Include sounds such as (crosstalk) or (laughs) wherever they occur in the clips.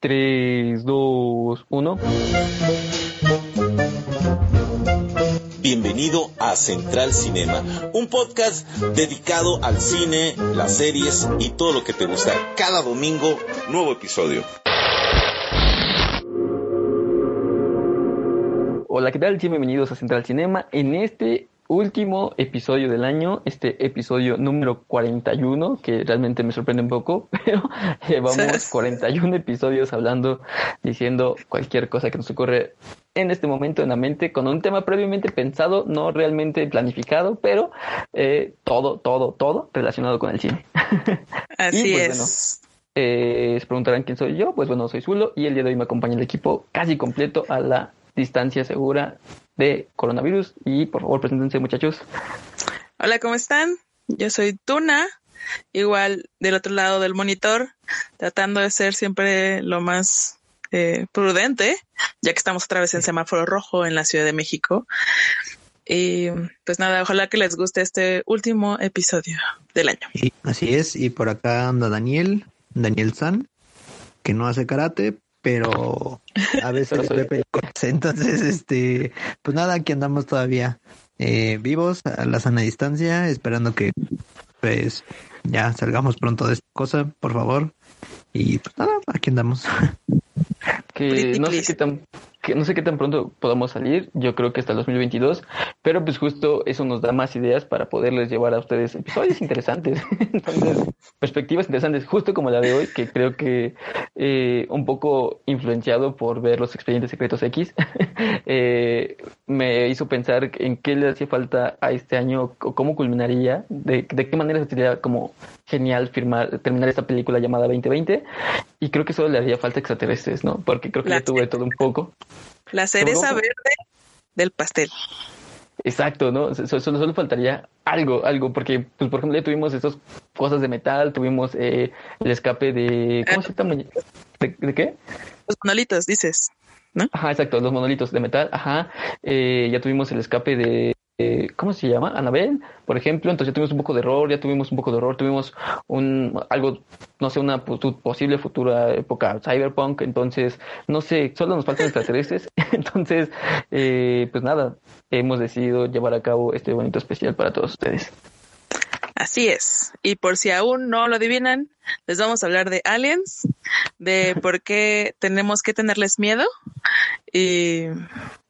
3, 2, 1. Bienvenido a Central Cinema, un podcast dedicado al cine, las series y todo lo que te gusta. Cada domingo, nuevo episodio. Hola, ¿qué tal? Bienvenidos a Central Cinema. En este último episodio del año, este episodio número 41, que realmente me sorprende un poco, (laughs) pero llevamos (laughs) 41 episodios hablando, diciendo cualquier cosa que nos ocurre en este momento en la mente, con un tema previamente pensado, no realmente planificado, pero eh, todo, todo, todo relacionado con el cine. (laughs) Así pues, es. eh, se preguntarán quién soy yo, pues bueno, soy Zulo y el día de hoy me acompaña el equipo casi completo a la distancia segura de coronavirus. Y por favor, preséntense, muchachos. Hola, ¿cómo están? Yo soy Tuna, igual del otro lado del monitor, tratando de ser siempre lo más eh, prudente, ya que estamos otra vez en semáforo rojo en la Ciudad de México. Y pues nada, ojalá que les guste este último episodio del año. Sí, así es, y por acá anda Daniel, Daniel San, que no hace karate, pero a (laughs) veces Pepe entonces este pues nada aquí andamos todavía eh, vivos a la sana distancia esperando que pues ya salgamos pronto de esta cosa por favor. Y pues nada aquí andamos. Que no sé qué tan que no sé qué tan pronto podamos salir, yo creo que hasta el 2022, pero pues justo eso nos da más ideas para poderles llevar a ustedes episodios interesantes, (laughs) perspectivas interesantes, justo como la de hoy, que creo que eh, un poco influenciado por ver los expedientes secretos X, (laughs) eh, me hizo pensar en qué le hacía falta a este año, o cómo culminaría, de, de qué manera sería como genial firmar, terminar esta película llamada 2020, y creo que solo le haría falta extraterrestres, ¿no? Porque creo que ya tuve todo un poco. La cereza verde del pastel. Exacto, ¿no? Solo, solo, faltaría algo, algo, porque, pues, por ejemplo, ya tuvimos estas cosas de metal, tuvimos eh, el escape de... ¿Cómo se llama? ¿De, ¿De, qué? Los monolitos, dices, ¿no? Ajá, exacto, los monolitos de metal, ajá. Eh, ya tuvimos el escape de... ¿Cómo se llama? Anabel, por ejemplo. Entonces ya tuvimos un poco de horror, ya tuvimos un poco de horror, tuvimos un algo, no sé, una posible futura época cyberpunk. Entonces, no sé, solo nos faltan extraterrestres. (laughs) Entonces, eh, pues nada, hemos decidido llevar a cabo este bonito especial para todos ustedes. Así es. Y por si aún no lo adivinan, les vamos a hablar de aliens, de por qué tenemos que tenerles miedo y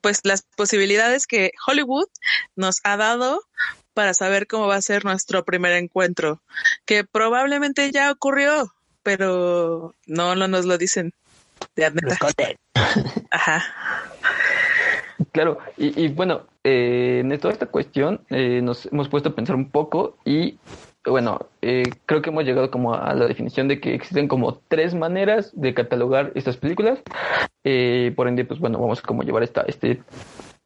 pues las posibilidades que Hollywood nos ha dado para saber cómo va a ser nuestro primer encuentro, que probablemente ya ocurrió, pero no, no nos lo dicen. De (laughs) Ajá. Claro, y, y bueno, eh, en toda esta cuestión eh, nos hemos puesto a pensar un poco y bueno, eh, creo que hemos llegado como a la definición de que existen como tres maneras de catalogar estas películas. Eh, por ende, pues bueno, vamos a como llevar esta, este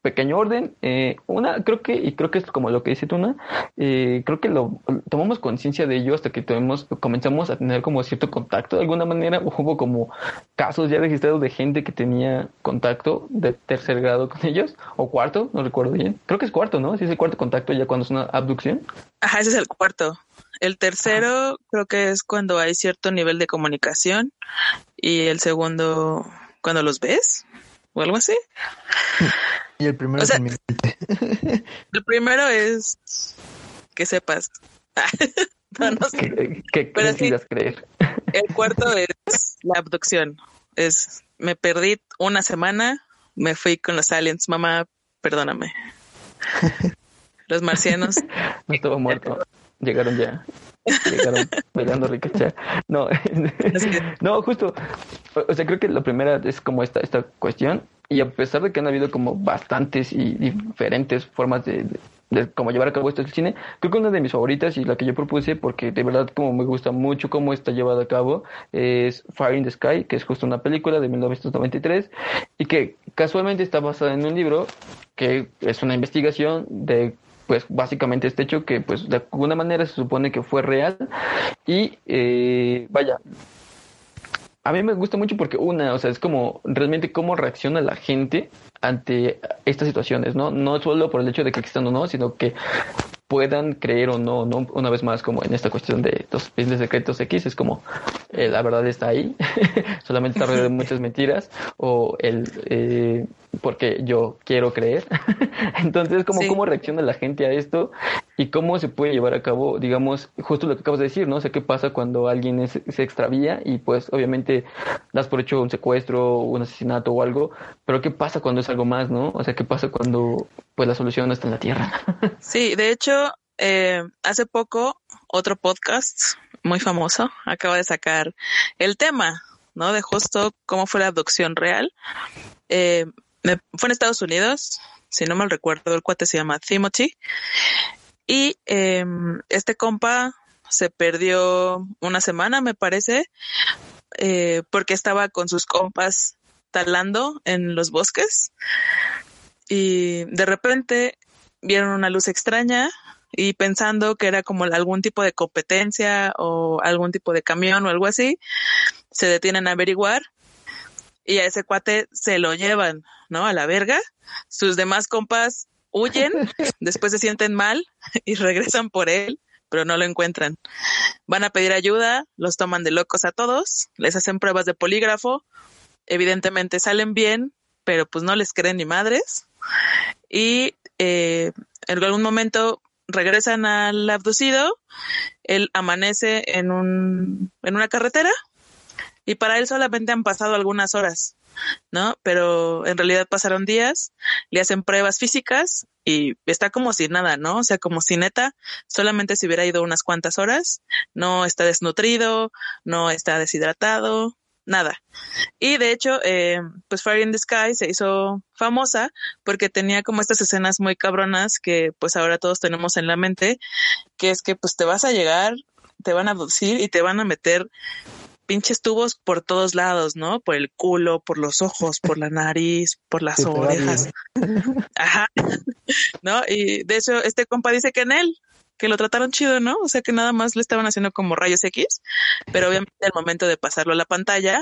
pequeño orden. Eh, una, creo que, y creo que es como lo que dice Tuna, eh, creo que lo tomamos conciencia de ello hasta que tomemos, comenzamos a tener como cierto contacto de alguna manera. Hubo como casos ya registrados de gente que tenía contacto de tercer grado con ellos, o cuarto, no recuerdo bien. Creo que es cuarto, ¿no? Si es el cuarto contacto ya cuando es una abducción. Ajá, ese es el cuarto. El tercero Ajá. creo que es cuando hay cierto nivel de comunicación y el segundo cuando los ves o algo así. Y el primero O sea. El (laughs) primero es que sepas. (laughs) no, no sé. Que, que, que Pero sí. creer. El cuarto es la abducción. Es me perdí una semana, me fui con los aliens, mamá, perdóname. (laughs) Los marcianos. No estaba muerto. Llegaron ya. Llegaron bailando ricachá. No, no, justo. O sea, creo que la primera es como esta, esta cuestión. Y a pesar de que han habido como bastantes y diferentes formas de, de, de cómo llevar a cabo esto del cine, creo que una de mis favoritas y la que yo propuse, porque de verdad como me gusta mucho cómo está llevada a cabo, es Fire in the Sky, que es justo una película de 1993 y que casualmente está basada en un libro que es una investigación de pues básicamente este hecho que pues de alguna manera se supone que fue real y eh, vaya a mí me gusta mucho porque una, o sea, es como realmente cómo reacciona la gente ante estas situaciones, ¿no? No solo por el hecho de que existan o no, sino que puedan creer o no, no una vez más como en esta cuestión de los de secretos X, es como eh, la verdad está ahí, (laughs) solamente está rodeado de muchas mentiras o el eh, porque yo quiero creer. (laughs) Entonces, como cómo reacciona la gente a esto y cómo se puede llevar a cabo, digamos, justo lo que acabas de decir, ¿no? O sea, qué pasa cuando alguien se extravía y pues obviamente das por hecho un secuestro, un asesinato o algo, pero qué pasa cuando es algo más, ¿no? O sea, qué pasa cuando pues la solución no está en la tierra. (laughs) Sí, de hecho, eh, hace poco otro podcast muy famoso acaba de sacar el tema, ¿no? De justo cómo fue la abducción real. Eh, fue en Estados Unidos, si no mal recuerdo, el cuate se llama Timothy. Y em, este compa se perdió una semana, me parece, eh, porque estaba con sus compas talando en los bosques. Y de repente vieron una luz extraña y pensando que era como algún tipo de competencia o algún tipo de camión o algo así, se detienen a averiguar y a ese cuate se lo llevan, ¿no? A la verga. Sus demás compas huyen, (laughs) después se sienten mal y regresan por él, pero no lo encuentran. Van a pedir ayuda, los toman de locos a todos, les hacen pruebas de polígrafo, evidentemente salen bien, pero pues no les creen ni madres. Y eh, en algún momento regresan al abducido, él amanece en, un, en una carretera y para él solamente han pasado algunas horas, ¿no? Pero en realidad pasaron días, le hacen pruebas físicas y está como si nada, ¿no? O sea, como si neta solamente se hubiera ido unas cuantas horas, no está desnutrido, no está deshidratado, nada. Y de hecho, eh, pues Fire in the Sky se hizo famosa porque tenía como estas escenas muy cabronas que pues ahora todos tenemos en la mente, que es que pues te vas a llegar, te van a abducir y te van a meter pinches tubos por todos lados, ¿no? Por el culo, por los ojos, por la nariz, por las orejas. Ajá. ¿No? Y de hecho, este compa dice que en él, que lo trataron chido, ¿no? O sea que nada más le estaban haciendo como rayos X, pero obviamente al momento de pasarlo a la pantalla,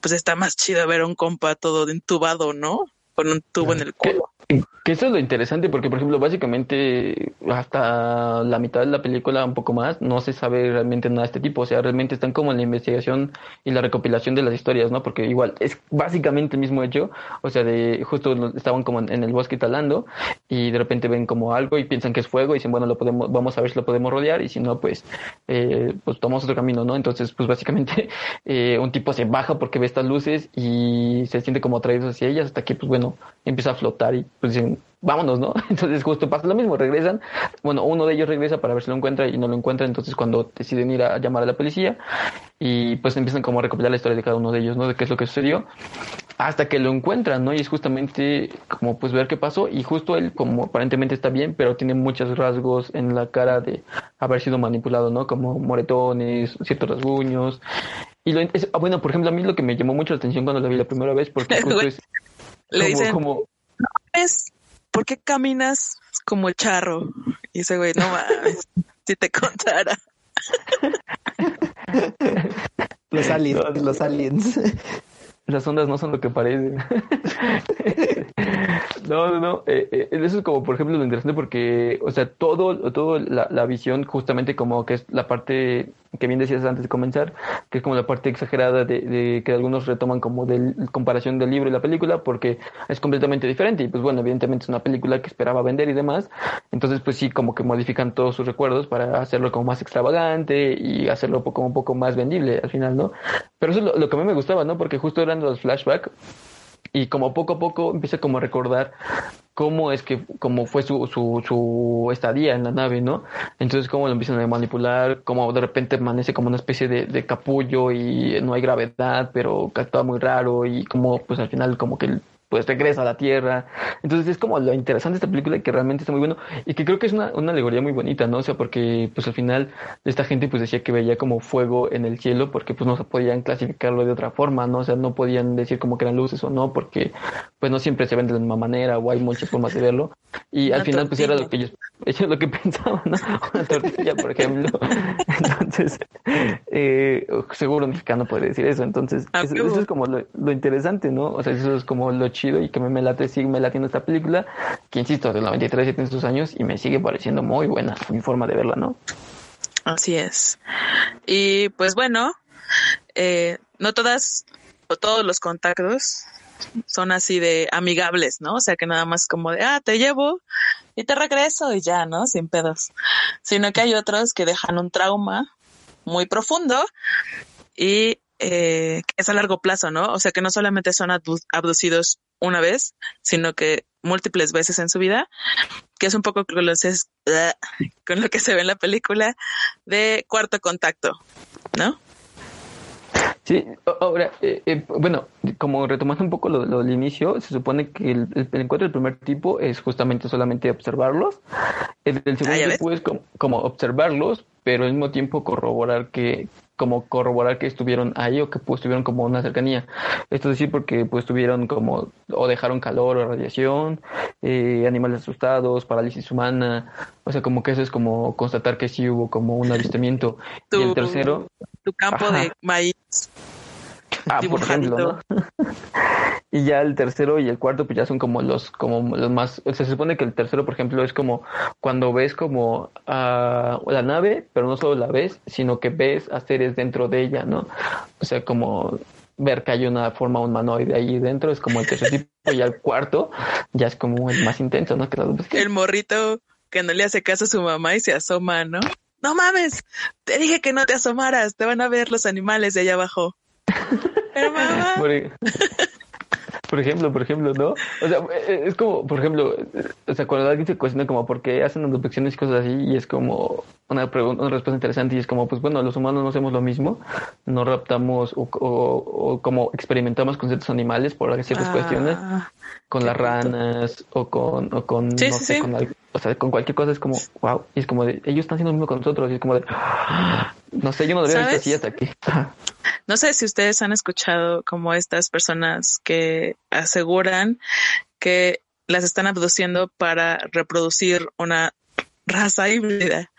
pues está más chido ver a un compa todo entubado, ¿no? Con un tubo en el culo. Que eso es lo interesante porque, por ejemplo, básicamente hasta la mitad de la película, un poco más, no se sabe realmente nada de este tipo. O sea, realmente están como en la investigación y la recopilación de las historias, ¿no? Porque igual es básicamente el mismo hecho. O sea, de justo estaban como en el bosque talando y de repente ven como algo y piensan que es fuego y dicen, bueno, lo podemos, vamos a ver si lo podemos rodear y si no, pues, eh, pues tomamos otro camino, ¿no? Entonces, pues básicamente (laughs) eh, un tipo se baja porque ve estas luces y se siente como atraído hacia ellas hasta que, pues bueno, empieza a flotar y pues dicen, vámonos, ¿no? (laughs) Entonces justo pasa lo mismo, regresan, bueno, uno de ellos regresa para ver si lo encuentra y no lo encuentra, entonces cuando deciden ir a llamar a la policía y pues empiezan como a recopilar la historia de cada uno de ellos, ¿no? De qué es lo que sucedió, hasta que lo encuentran, ¿no? Y es justamente como pues ver qué pasó y justo él como aparentemente está bien, pero tiene muchos rasgos en la cara de haber sido manipulado, ¿no? Como moretones, ciertos rasguños. Y lo, ah, bueno, por ejemplo, a mí lo que me llamó mucho la atención cuando lo vi la primera vez, porque (laughs) justo es como ¿por qué caminas como el charro? Y ese güey, no mames, (laughs) si te contara. (laughs) los aliens, los aliens. Las ondas no son lo que parecen. (laughs) no, no, no. Eh, eh, eso es como, por ejemplo, lo interesante porque, o sea, todo, todo la, la visión, justamente como que es la parte que bien decías antes de comenzar, que es como la parte exagerada de, que algunos retoman como de comparación del libro y la película, porque es completamente diferente. Y pues bueno, evidentemente es una película que esperaba vender y demás. Entonces, pues sí, como que modifican todos sus recuerdos para hacerlo como más extravagante y hacerlo como un poco más vendible al final, ¿no? Pero eso es lo, lo que a mí me gustaba, ¿no? Porque justo eran los flashbacks y como poco a poco empieza como a recordar cómo es que, cómo fue su, su, su estadía en la nave, ¿no? Entonces cómo lo empiezan a manipular, cómo de repente amanece como una especie de, de capullo y no hay gravedad, pero actúa muy raro y como pues al final como que pues regresa a la Tierra. Entonces es como lo interesante de esta película que realmente está muy bueno y que creo que es una, una alegoría muy bonita, ¿no? O sea, porque pues al final esta gente pues decía que veía como fuego en el cielo porque pues no se podían clasificarlo de otra forma, ¿no? O sea, no podían decir como que eran luces o no porque pues no siempre se ven de la misma manera o hay muchas formas de verlo. Y al final pues era lo que ellos, (laughs) ellos lo que pensaban, ¿no? (laughs) Una tortilla, por ejemplo. (laughs) Entonces, (laughs) eh, seguro un mexicano puede decir eso. Entonces, eso, es como lo, lo, interesante, ¿no? O sea, eso es como lo chido chido y que me, me late, sigue me latiendo esta película, que insisto, del 93 ya tiene sus años y me sigue pareciendo muy buena mi forma de verla, ¿no? Así es. Y pues bueno, eh, no todas o todos los contactos son así de amigables, ¿no? O sea, que nada más como de, ah, te llevo y te regreso y ya, ¿no? Sin pedos. Sino que hay otros que dejan un trauma muy profundo y eh, que es a largo plazo, ¿no? O sea, que no solamente son abducidos una vez, sino que múltiples veces en su vida, que es un poco con, (laughs) con lo que se ve en la película de cuarto contacto, ¿no? Sí, ahora, eh, eh, bueno, como retomando un poco lo, del inicio, se supone que el, encuentro del primer tipo es justamente solamente observarlos. El, el segundo tipo es como, observarlos, pero al mismo tiempo corroborar que, como corroborar que estuvieron ahí o que pues tuvieron como una cercanía. Esto es decir, porque pues tuvieron como o dejaron calor o radiación, eh, animales asustados, parálisis humana, o sea, como que eso es como constatar que sí hubo como un avistamiento. (laughs) y el tercero... Tu campo de maíz. Ah, por ejemplo, ¿no? (laughs) y ya el tercero y el cuarto pues ya son como los como los más se supone que el tercero por ejemplo es como cuando ves como a la nave pero no solo la ves sino que ves a seres dentro de ella no o sea como ver que hay una forma humanoide ahí dentro es como el tercer tipo y el cuarto ya es como el más intenso no el morrito que no le hace caso a su mamá y se asoma no no mames te dije que no te asomaras te van a ver los animales de allá abajo (laughs) pero mamá (laughs) por ejemplo, por ejemplo, ¿no? O sea, eh, es como, por ejemplo, eh, o sea, cuando alguien se cuestiona como por qué hacen inspecciones y cosas así, y es como una pregunta, una respuesta interesante, y es como, pues bueno, los humanos no hacemos lo mismo, no raptamos o, o, como experimentamos con ciertos animales por ciertas ah, cuestiones, con las ranas o con, o con, no sé, con o sea, con cualquier cosa es como, wow, y es como de, ellos están haciendo lo mismo con nosotros, y es como de, no sé, yo no debería estar hasta aquí. (laughs) No sé si ustedes han escuchado como estas personas que aseguran que las están abduciendo para reproducir una raza híbrida.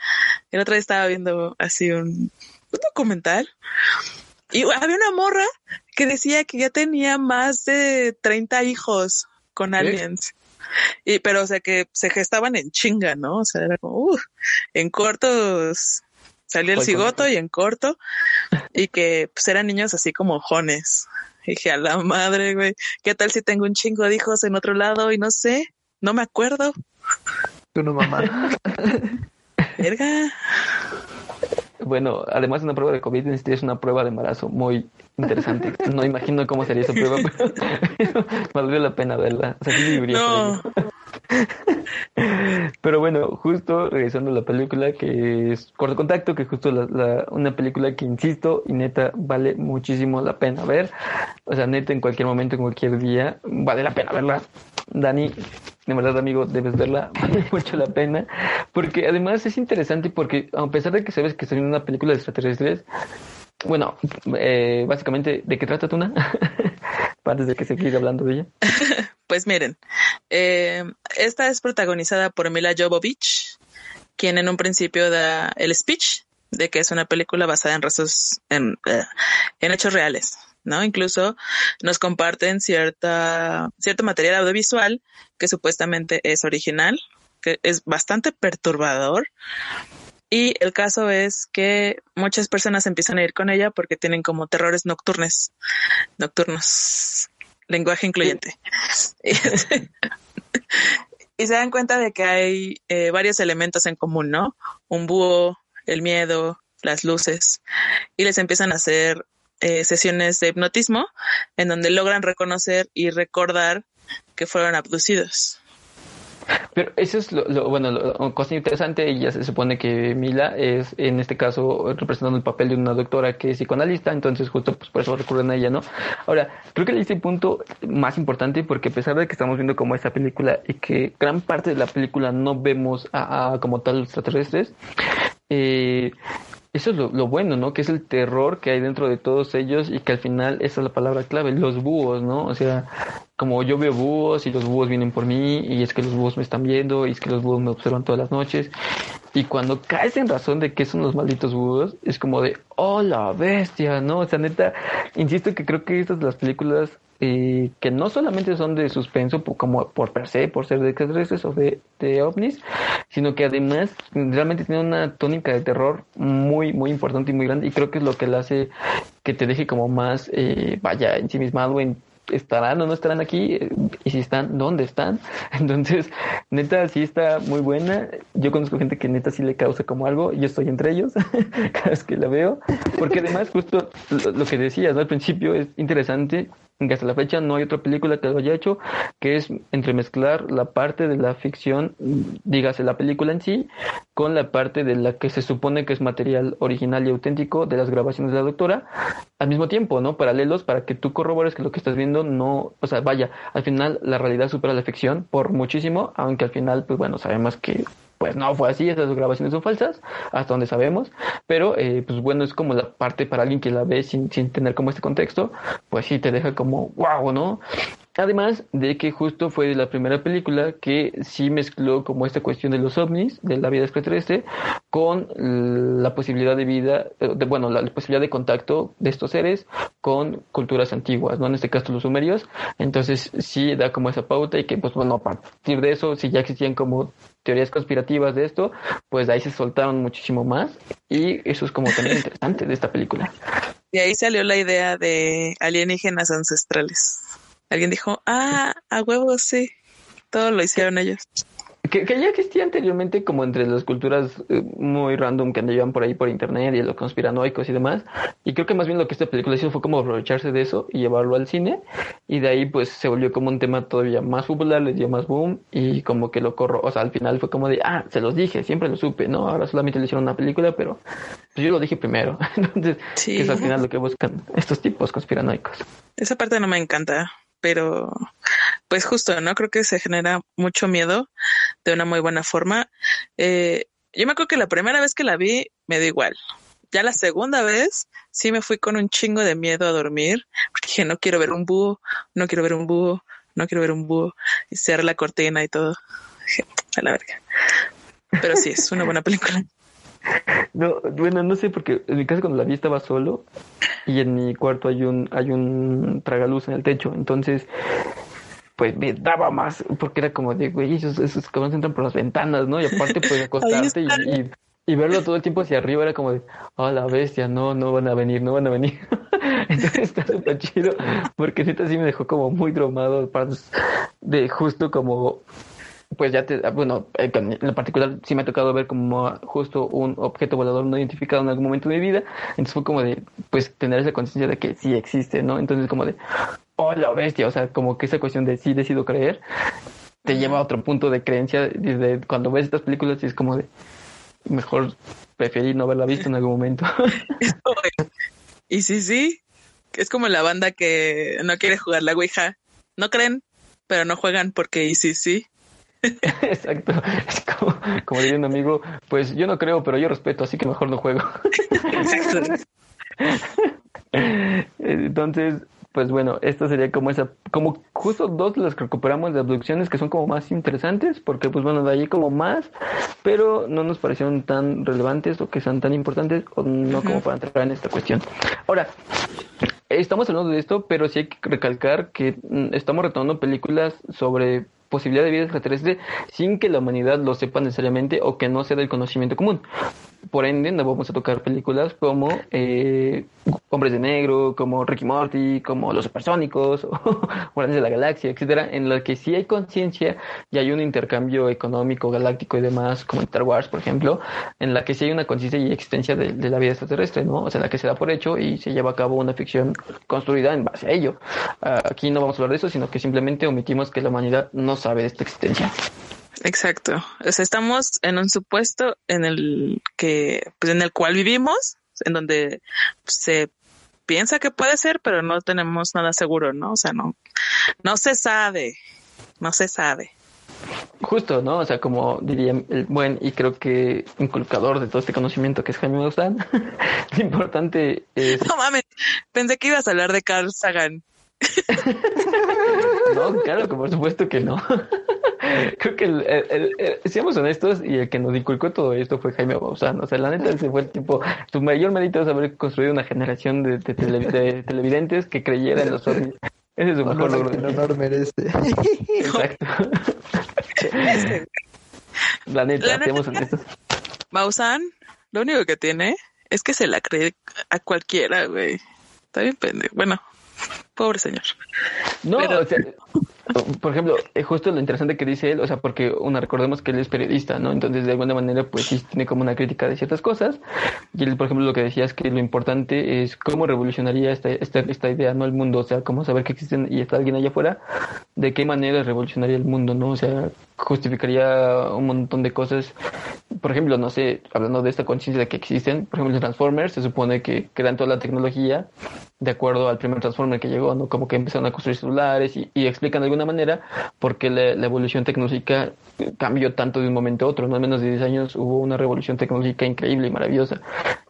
El otro día estaba viendo así un, documental y había una morra que decía que ya tenía más de 30 hijos con aliens. Y, pero, o sea, que se gestaban en chinga, ¿no? O sea, era como, uh, en cortos Salió el cigoto y en corto. Y que pues eran niños así como jones. dije, a la madre, güey. ¿Qué tal si tengo un chingo de hijos en otro lado y no sé? No me acuerdo. Tú no, mamá. Verga. Bueno, además de una prueba de COVID, necesitas una prueba de embarazo muy interesante. No imagino cómo sería esa prueba, (laughs) pero valdría la pena verla. O sea, sí no. (laughs) Pero bueno, justo regresando a la película que es Corto Contacto, que justo la, una película que insisto y neta vale muchísimo la pena ver. O sea, neta en cualquier momento, en cualquier día, vale la pena verla. Dani, de verdad amigo, debes verla, (laughs) vale mucho la pena. Porque además es interesante porque a pesar de que sabes que es una película de extraterrestres, bueno, eh, básicamente, ¿de qué trata Tuna? (laughs) Antes de que se siga hablando de ella. Pues miren, eh, esta es protagonizada por Mila Jovovich, quien en un principio da el speech de que es una película basada en eh, en hechos reales, ¿no? Incluso nos comparten cierta, cierto material audiovisual que supuestamente es original, que es bastante perturbador. Y el caso es que muchas personas empiezan a ir con ella porque tienen como terrores nocturnos, nocturnos lenguaje incluyente. (laughs) y se dan cuenta de que hay eh, varios elementos en común, ¿no? Un búho, el miedo, las luces, y les empiezan a hacer eh, sesiones de hipnotismo en donde logran reconocer y recordar que fueron abducidos. Pero eso es lo, bueno, lo, cosa interesante y ya se supone que Mila es en este caso representando el papel de una doctora que es psicoanalista, entonces justo pues por eso recurren a ella, ¿no? Ahora, creo que este punto más importante porque a pesar de que estamos viendo como esta película y que gran parte de la película no vemos a, como tal extraterrestres, eh, eso es lo, lo, bueno, ¿no? Que es el terror que hay dentro de todos ellos y que al final esa es la palabra clave, los búhos, ¿no? O sea, como yo veo búhos y los búhos vienen por mí y es que los búhos me están viendo y es que los búhos me observan todas las noches Y cuando caes en razón de que son los malditos búhos, es como de, oh, la bestia, ¿no? O sea, neta, insisto que creo que estas las películas eh, que no solamente son de suspenso como por per se, por ser de extraterrestres o de, de ovnis, sino que además realmente tienen una tónica de terror muy, muy importante y muy grande. Y creo que es lo que le hace que te deje como más, eh, vaya, ensimismado en estarán o no estarán aquí y si están, ¿dónde están? (laughs) Entonces, neta, sí está muy buena. Yo conozco gente que neta sí le causa como algo, y yo estoy entre ellos (laughs) cada vez que la veo, porque además justo lo, que decías al principio es interesante que hasta la fecha no hay otra película que lo haya hecho, que es entremezclar la parte de la ficción, dígase la película en sí, con la parte de la que se supone que es material original y auténtico de las grabaciones de la doctora, al mismo tiempo, ¿no? Paralelos para que tú corrobores que lo que estás viendo no, o sea, vaya, al final la realidad supera la ficción por muchísimo, aunque al final, pues bueno, sabemos que pues no fue así, esas grabaciones son falsas, hasta donde sabemos, pero eh, pues bueno, es como la parte para alguien que la ve sin, sin tener como este contexto, pues sí te deja como wow, ¿no? Además de que justo fue la primera película que sí mezcló como esta cuestión de los ovnis, de la vida extraterrestre, con la posibilidad de vida, eh, de, bueno, la posibilidad de contacto de estos seres con culturas antiguas, ¿no? En este caso los sumerios. Entonces sí da como esa pauta y que pues bueno, a partir de eso, si ya existían como teorías conspirativas de esto, pues de ahí se soltaron muchísimo más y eso es como también (laughs) interesante de esta película. Y ahí salió la idea de alienígenas ancestrales. Alguien dijo, ah, a huevos, sí. Todo lo hicieron ellos. Que, ya existía anteriormente como entre las culturas eh, muy random que andaban por ahí por internet y los conspiranoicos y demás. Y creo que más bien lo que esta película hizo fue como aprovecharse de eso y llevarlo al cine. Y de ahí pues se volvió como un tema todavía más popular, les dio más boom y como que lo corro. O sea, al final fue como de, ah, se los dije, siempre lo supe, ¿no? Ahora solamente le hicieron una película, pero pues yo lo dije primero. (laughs) Entonces, que es al final lo que buscan estos tipos conspiranoicos. Esa parte no me encanta pero pues justo, ¿no? Creo que se genera mucho miedo de una muy buena forma. Eh, yo me acuerdo que la primera vez que la vi me dio igual. Ya la segunda vez sí me fui con un chingo de miedo a dormir, porque dije, no quiero ver un búho, no quiero ver un búho, no quiero ver un búho, y cerrar la cortina y todo. A la verga. Pero sí, es una buena película. No, bueno, no sé, porque en mi casa cuando la vi estaba solo y en mi cuarto hay un, hay un tragaluz en el techo, entonces pues me daba más, porque era como de, güey, esos, esos cabrones entran por las ventanas, ¿no? Y aparte pues (laughs) acostarte y, y, verlo todo el tiempo hacia arriba era como de, oh, la bestia, no, no van a venir, no van a venir. (laughs) Entonces está súper chido, porque neta sí me dejó como muy dromado, de justo como pues ya te, bueno, eh, en lo particular sí me ha tocado ver como justo un objeto volador no identificado en algún momento de mi vida, entonces fue como de, pues tener esa conciencia de que sí existe, ¿no? Entonces como de, oh, la bestia, o sea, como que esa cuestión de sí decido creer, te lleva a otro punto de creencia, desde cuando ves estas películas y es como de, mejor preferir no haberla visto en algún momento. (laughs) (laughs) y sí, sí, es como la banda que no quiere jugar la Ouija, no creen, pero no juegan porque y sí, sí. (laughs) Exacto. Es como, como diría un amigo, pues yo no creo, pero yo respeto, así que mejor no juego. Exacto. Entonces, pues bueno, esto sería como esa, como justo dos de las que recuperamos de abducciones que son como más interesantes, porque pues bueno, de allí como más, pero no nos parecieron tan relevantes o que sean tan importantes o no como para entrar en esta cuestión. Ahora, estamos hablando de esto, pero sí hay que recalcar que mm, estamos retomando películas sobre posibilidad de vida extraterrestre sin que la humanidad lo sepa necesariamente o que no sea del conocimiento común. Por ende, no vamos a tocar películas como eh, Hombres de Negro, como Ricky Morty, como Los Supersónicos, (laughs) o Guardianes de la Galaxia, etcétera, en las que sí hay conciencia y hay un intercambio económico, galáctico y demás, como Star Wars, por ejemplo, en la que sí hay una conciencia y existencia de, de, la vida extraterrestre, ¿no? O sea, en la que se da por hecho y se lleva a cabo una ficción construida en base a ello. Uh, aquí no vamos a hablar de eso, sino que simplemente omitimos que la humanidad no sabe de esta existencia. Exacto. O sea, estamos en un supuesto en el que, pues en el cual vivimos, en donde se piensa que puede ser, pero no tenemos nada seguro, ¿no? O sea, no, no se sabe, no se sabe. Justo, ¿no? O sea, como diría el buen y creo que inculcador de todo este conocimiento que es Jaime Maussan, (laughs) lo importante es... No mames, pensé que ibas a hablar de Carl Sagan. (laughs) no, claro que por supuesto que no. (laughs) creo que, el, el, seamos honestos, y el que nos inculcó todo esto fue Jaime Bausán. O sea, la neta, ese fue el tipo, su mayor mérito es haber construido una generación de, de, televidentes que creyera en los ovnis. Ese es su mejor logro. Que honor merece. Exacto. (laughs) la neta, seamos honestos. Maussan, lo único que tiene es que se la cree a cualquiera, güey. Está bien pendejo. Bueno, pobre señor. No, o sea, por ejemplo, eh, justo lo interesante que dice él, o sea, porque una recordemos que él es periodista, ¿no? Entonces, de alguna manera, pues sí tiene como una crítica de ciertas cosas. Y él, por ejemplo, lo que decía es que lo importante es cómo revolucionaría esta, esta, esta idea, ¿no? El mundo, o sea, cómo saber que existen y está alguien allá afuera, de qué manera revolucionaría el mundo, ¿no? O sea, justificaría un montón de cosas. Por ejemplo, no sé, hablando de esta conciencia de que existen, por ejemplo, los Transformers, se supone que crean toda la tecnología de acuerdo al primer Transformer que llegó, ¿no? Como que empezaron a construir celulares y, y explican de alguna manera por qué la, evolución tecnológica cambió tanto de un momento a otro, ¿no? En menos de 10 años hubo una revolución tecnológica increíble y maravillosa.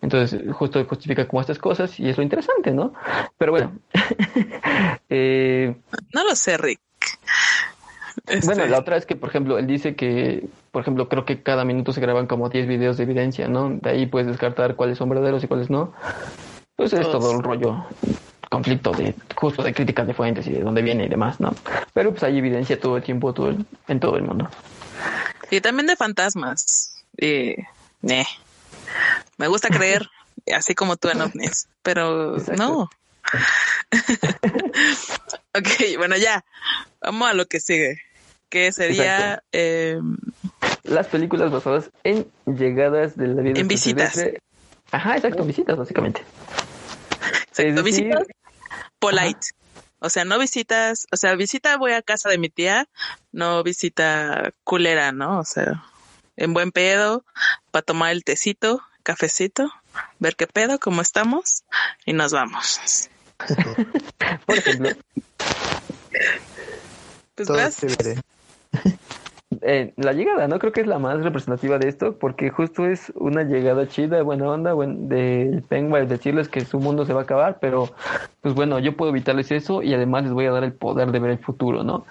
Entonces, justo justifica como estas cosas y es lo interesante, ¿no? Pero bueno. (laughs) (laughs) eh, no lo sé, Rick. Bueno, la otra es que, por ejemplo, él dice que, por ejemplo, creo que cada minuto se graban como 10 videos de evidencia, ¿no? De ahí puedes descartar cuáles son verdaderos y cuáles no. Pues es todo el rollo conflicto de justo de críticas de fuentes y de dónde viene y demás, ¿no? Pero pues hay evidencia todo el tiempo todo en todo el mundo. Y también de fantasmas. Y, Me gusta creer, (laughs) así como tú en ovnis, pero no. (laughs) ok, bueno, ya. Vamos a lo que sigue. Que sería eh, las películas basadas en llegadas de la vida. En visitas. Ajá, exacto, visitas, básicamente. Exacto, visitas polite. O sea, no visitas, o sea, visita voy a casa de mi tía, no visita culera, ¿no? O sea, en buen pedo, para tomar el tecito, cafecito, ver qué pedo, cómo estamos y nos vamos. (laughs) Por ejemplo. Pues vas. Eh, la llegada, ¿no? Creo que es la más representativa de esto, porque justo es una llegada chida, buena onda, buen, del Pennywise decirles que su mundo se va a acabar, pero pues bueno, yo puedo evitarles eso y además les voy a dar el poder de ver el futuro, ¿no?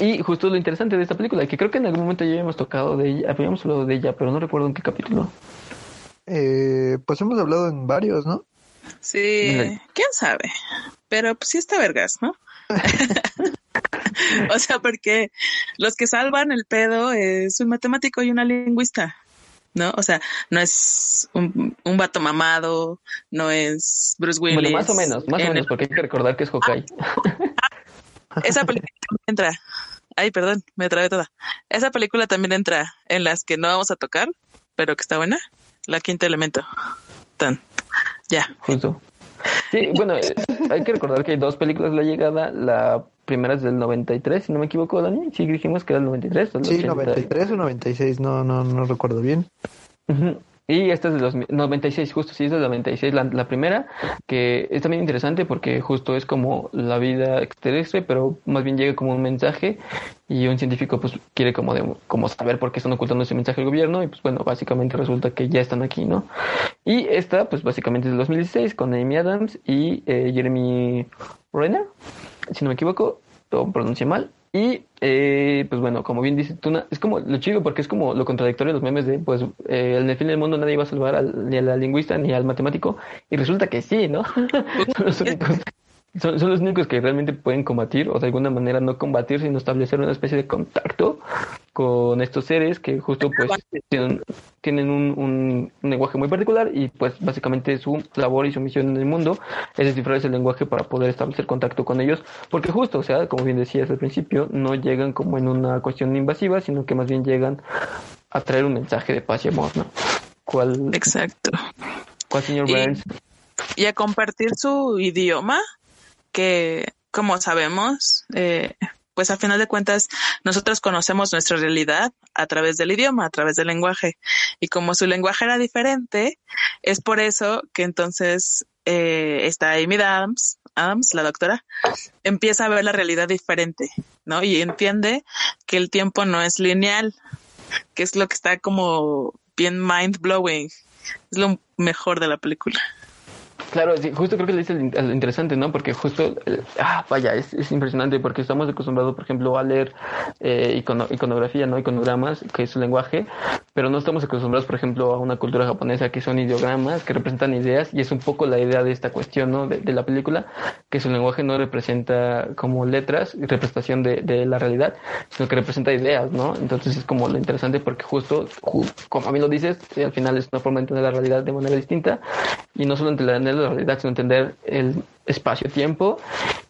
Y justo lo interesante de esta película, que creo que en algún momento ya habíamos tocado de ella, habíamos hablado de ella, pero no recuerdo en qué capítulo. Eh, pues hemos hablado en varios, ¿no? Sí, quién sabe, pero pues sí está vergas, ¿no? (laughs) o sea, porque los que salvan el pedo es un matemático y una lingüista. ¿no? O sea, no es un, un vato mamado, no es Bruce Willis. Bueno, más o menos, más o menos, porque hay que recordar que es Hawkeye. esa película entra. Ay, perdón, me trae toda. Esa película también entra en las que no vamos a tocar, pero que está buena. La quinta elemento. Tan. Ya. Justo. Sí, (laughs) bueno, eh, hay que recordar que hay dos películas de la llegada. La primera es del 93, si no me equivoco, Dani. Sí, dijimos que era el 93. sí, 93 o 96, no, no, no recuerdo bien. Y esta es de los 96, justo, sí, es de 96, la, la primera, que es también interesante porque justo es como la vida extraterrestre, pero más bien llega como un mensaje y un científico pues quiere como, de, como saber por qué están ocultando ese mensaje al gobierno y pues bueno, básicamente resulta que ya están aquí, ¿no? Y esta pues básicamente es del 2016 con Amy Adams y eh, Jeremy Renner, si no me equivoco, lo pronuncié mal. Y eh, pues bueno, como bien dice Tuna, es como lo chido porque es como lo contradictorio de los memes de pues eh, en el fin del mundo nadie va a salvar al, ni a la lingüista ni al matemático y resulta que sí, ¿no? (laughs) los (laughs) únicos son, son, los únicos que realmente pueden combatir o de alguna manera no combatir, sino establecer una especie de contacto con estos seres que justo pues tienen, tienen un, un, lenguaje muy particular y pues básicamente su labor y su misión en el mundo es descifrar ese lenguaje para poder establecer contacto con ellos, porque justo, o sea, como bien decías al principio, no llegan como en una cuestión invasiva, sino que más bien llegan a traer un mensaje de paz y amor, ¿no? ¿Cuál, Exacto. ¿Cuál señor Burns? y a compartir su idioma que, como sabemos, eh, pues a final de cuentas nosotros conocemos nuestra realidad a través del idioma, a través del lenguaje. Y como su lenguaje era diferente, es por eso que entonces eh, está Amy Adams, Adams, la doctora, empieza a ver la realidad diferente, ¿no? Y entiende que el tiempo no es lineal, que es lo que está como bien mind blowing. Es lo mejor de la película. Claro, justo creo que le dice lo interesante, ¿no? Porque justo, ah, vaya, es, es, impresionante porque estamos acostumbrados, por ejemplo, a leer eh, iconografía, ¿no? Iconogramas, que es su lenguaje, pero no estamos acostumbrados, por ejemplo, a una cultura japonesa que son ideogramas, que representan ideas, y es un poco la idea de esta cuestión, ¿no? De, de la película, que su lenguaje no representa como letras, representación de, la realidad, sino que representa ideas, ¿no? Entonces es como lo interesante porque justo, como a mí lo dices, al final es una forma de entender la realidad de manera distinta, y no solo entender la realidad, sino entender el espacio-tiempo,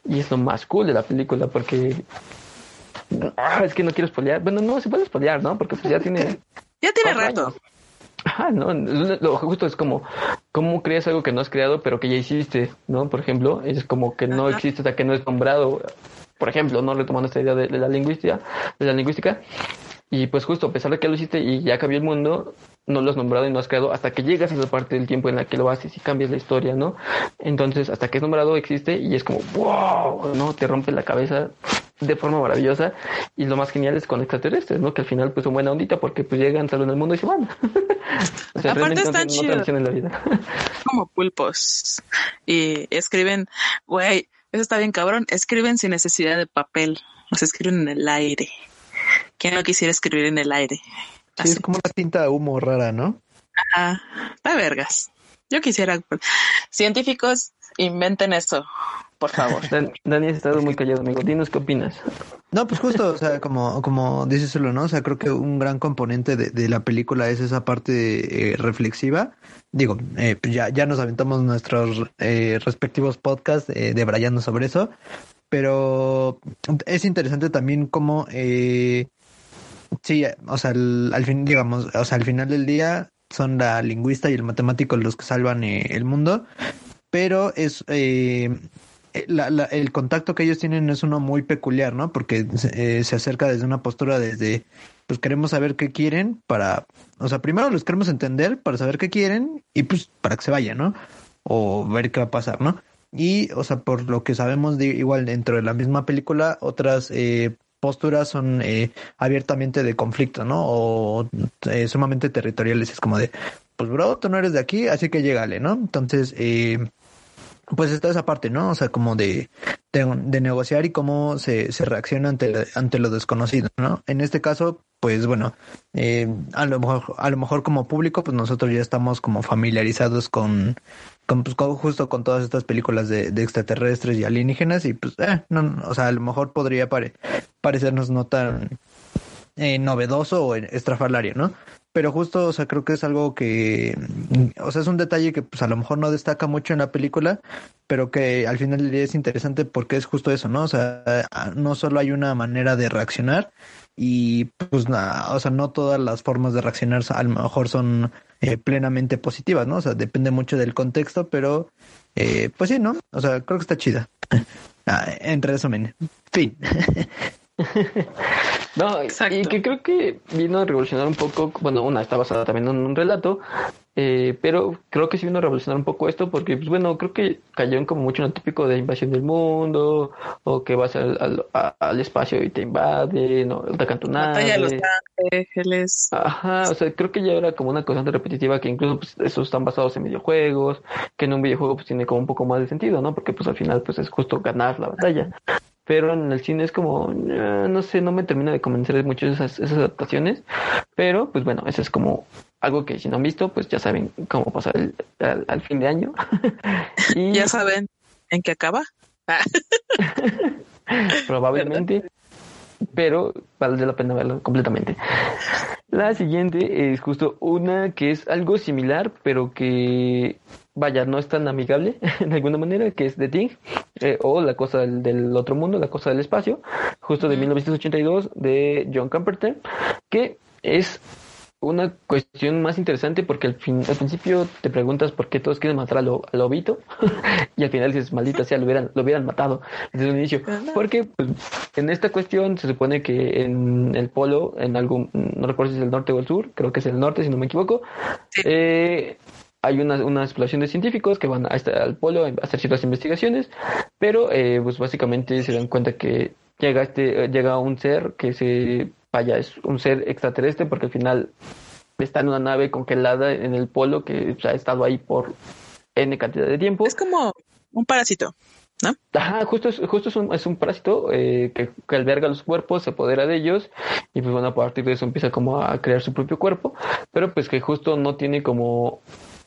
y es lo más cool de la película, porque ah, es que no quiero spoilear. Bueno, no se puede spoilear, ¿no? Porque pues ya tiene. (laughs) ya tiene rato. No, lo justo es como, ¿cómo creas algo que no has creado, pero que ya hiciste, ¿no? Por ejemplo, es como que no existe hasta que no es nombrado. Por ejemplo, ¿no? Retomando esta idea de, de la lingüística, de la lingüística. Y pues justo, a pesar de que lo hiciste y ya cambió el mundo, no lo has nombrado y no has creado hasta que llegas a esa parte del tiempo en la que lo haces y cambias la historia, ¿no? Entonces, hasta que es nombrado existe y es como, wow, ¿no? Te rompe la cabeza de forma maravillosa y lo más genial es con extraterrestres, ¿no? Que al final pues son buena ondita porque pues llegan, salen al mundo y se van. (laughs) o sea, Aparte están chidos. En la vida. (laughs) Como pulpos y escriben, güey, eso está bien cabrón, escriben sin necesidad de papel, o sea, escriben en el aire. ¿Quién no quisiera escribir en el aire? Sí, es como una tinta humo rara, ¿no? Ajá, está vergas. Yo quisiera. Científicos, inventen eso, por favor. (laughs) Dani has estado muy callado, amigo. Dinos qué opinas. No, pues justo, o sea, como, como dices solo, ¿no? O sea, creo que un gran componente de, de la película es esa parte eh, reflexiva. Digo, eh, pues ya, ya nos aventamos nuestros eh, respectivos podcasts eh, debrayando sobre eso, pero es interesante también cómo eh, Sí, o sea, al, fin, digamos, o sea, al final del día son la lingüista y el matemático los que salvan eh, el mundo, pero es eh, la, la, el contacto que ellos tienen es uno muy peculiar, ¿no? Porque eh, se acerca desde una postura desde, pues queremos saber qué quieren para, o sea, primero los queremos entender para saber qué quieren y pues para que se vayan, ¿no? O ver qué va a pasar, ¿no? Y, o sea, por lo que sabemos, igual dentro de la misma película, otras eh, posturas son eh, abiertamente de conflicto, ¿no? O eh, sumamente territoriales. Es como de, pues bro, tú no eres de aquí, así que llégale, ¿no? Entonces, eh, pues está esa parte, ¿no? O sea, como de, de, negociar y cómo se, se reacciona ante, ante lo desconocido, ¿no? En este caso, pues bueno, eh, a lo mejor, a lo mejor como público, pues nosotros ya estamos como familiarizados con, pues, con, justo con todas estas películas de, de, extraterrestres y alienígenas y pues, eh, no, o sea, a lo mejor podría pare, parecernos no tan eh, novedoso o estrafalario, ¿no? Pero justo, o sea, creo que es algo que, o sea, es un detalle que pues a lo mejor no destaca mucho en la película, pero que al final es interesante porque es justo eso, ¿no? O sea, no solo hay una manera de reaccionar y pues nada, o sea, no todas las formas de reaccionar a lo mejor son eh, plenamente positivas, ¿no? O sea, depende mucho del contexto, pero eh, pues sí, ¿no? O sea, creo que está chida. (laughs) ah, en resumen, fin. (laughs) no, Exacto. y que creo que vino a revolucionar un poco, bueno, una está basada también en un relato, eh, pero creo que sí vino a revolucionar un poco esto porque, pues bueno, creo que cayó en como mucho en lo típico de invasión del mundo o que vas al, al, al espacio y te invaden o atacan tu. Batalla Los Ángeles. Ajá, o sea, creo que ya era como una cosa repetitiva que incluso pues, esos están basados en videojuegos, que en un videojuego pues tiene como un poco más de sentido, ¿no? Porque pues al final pues es justo ganar la batalla pero en el cine es como, eh, no sé, no me termina de convencer de mucho esas, esas adaptaciones, pero pues bueno, eso es como algo que si no han visto, pues ya saben cómo pasa el, al, al, fin de año. (laughs) y... Ya saben en qué acaba. (laughs) Probablemente, pero vale la pena verlo completamente. La siguiente es justo una que es algo similar, pero que vaya, no es tan amigable (laughs) de alguna manera, que es The Thing, eh, o La Cosa del, del, Otro Mundo, La Cosa del Espacio, justo de 1982 de John Carpenter, que es una cuestión más interesante porque al, fin, al principio te preguntas por qué todos quieren matar al, al lobito (laughs) y al final dices, maldita sea, lo hubieran, lo hubieran matado desde el inicio. Porque pues, en esta cuestión se supone que en el polo, en algún, no recuerdo si es el norte o el sur, creo que es el norte si no me equivoco, eh, hay una, una exploración de científicos que van a este, al polo a hacer ciertas investigaciones, pero eh, pues básicamente se dan cuenta que llega este llega un ser que se vaya es un ser extraterrestre porque al final está en una nave congelada en el polo que ha estado ahí por N cantidad de tiempo. Es como un parásito. ¿No? Ajá, justo es, justo es un, es un parásito eh, que, que, alberga los cuerpos, se apodera de ellos y pues bueno, a partir de eso empieza como a crear su propio cuerpo, pero pues que justo no tiene como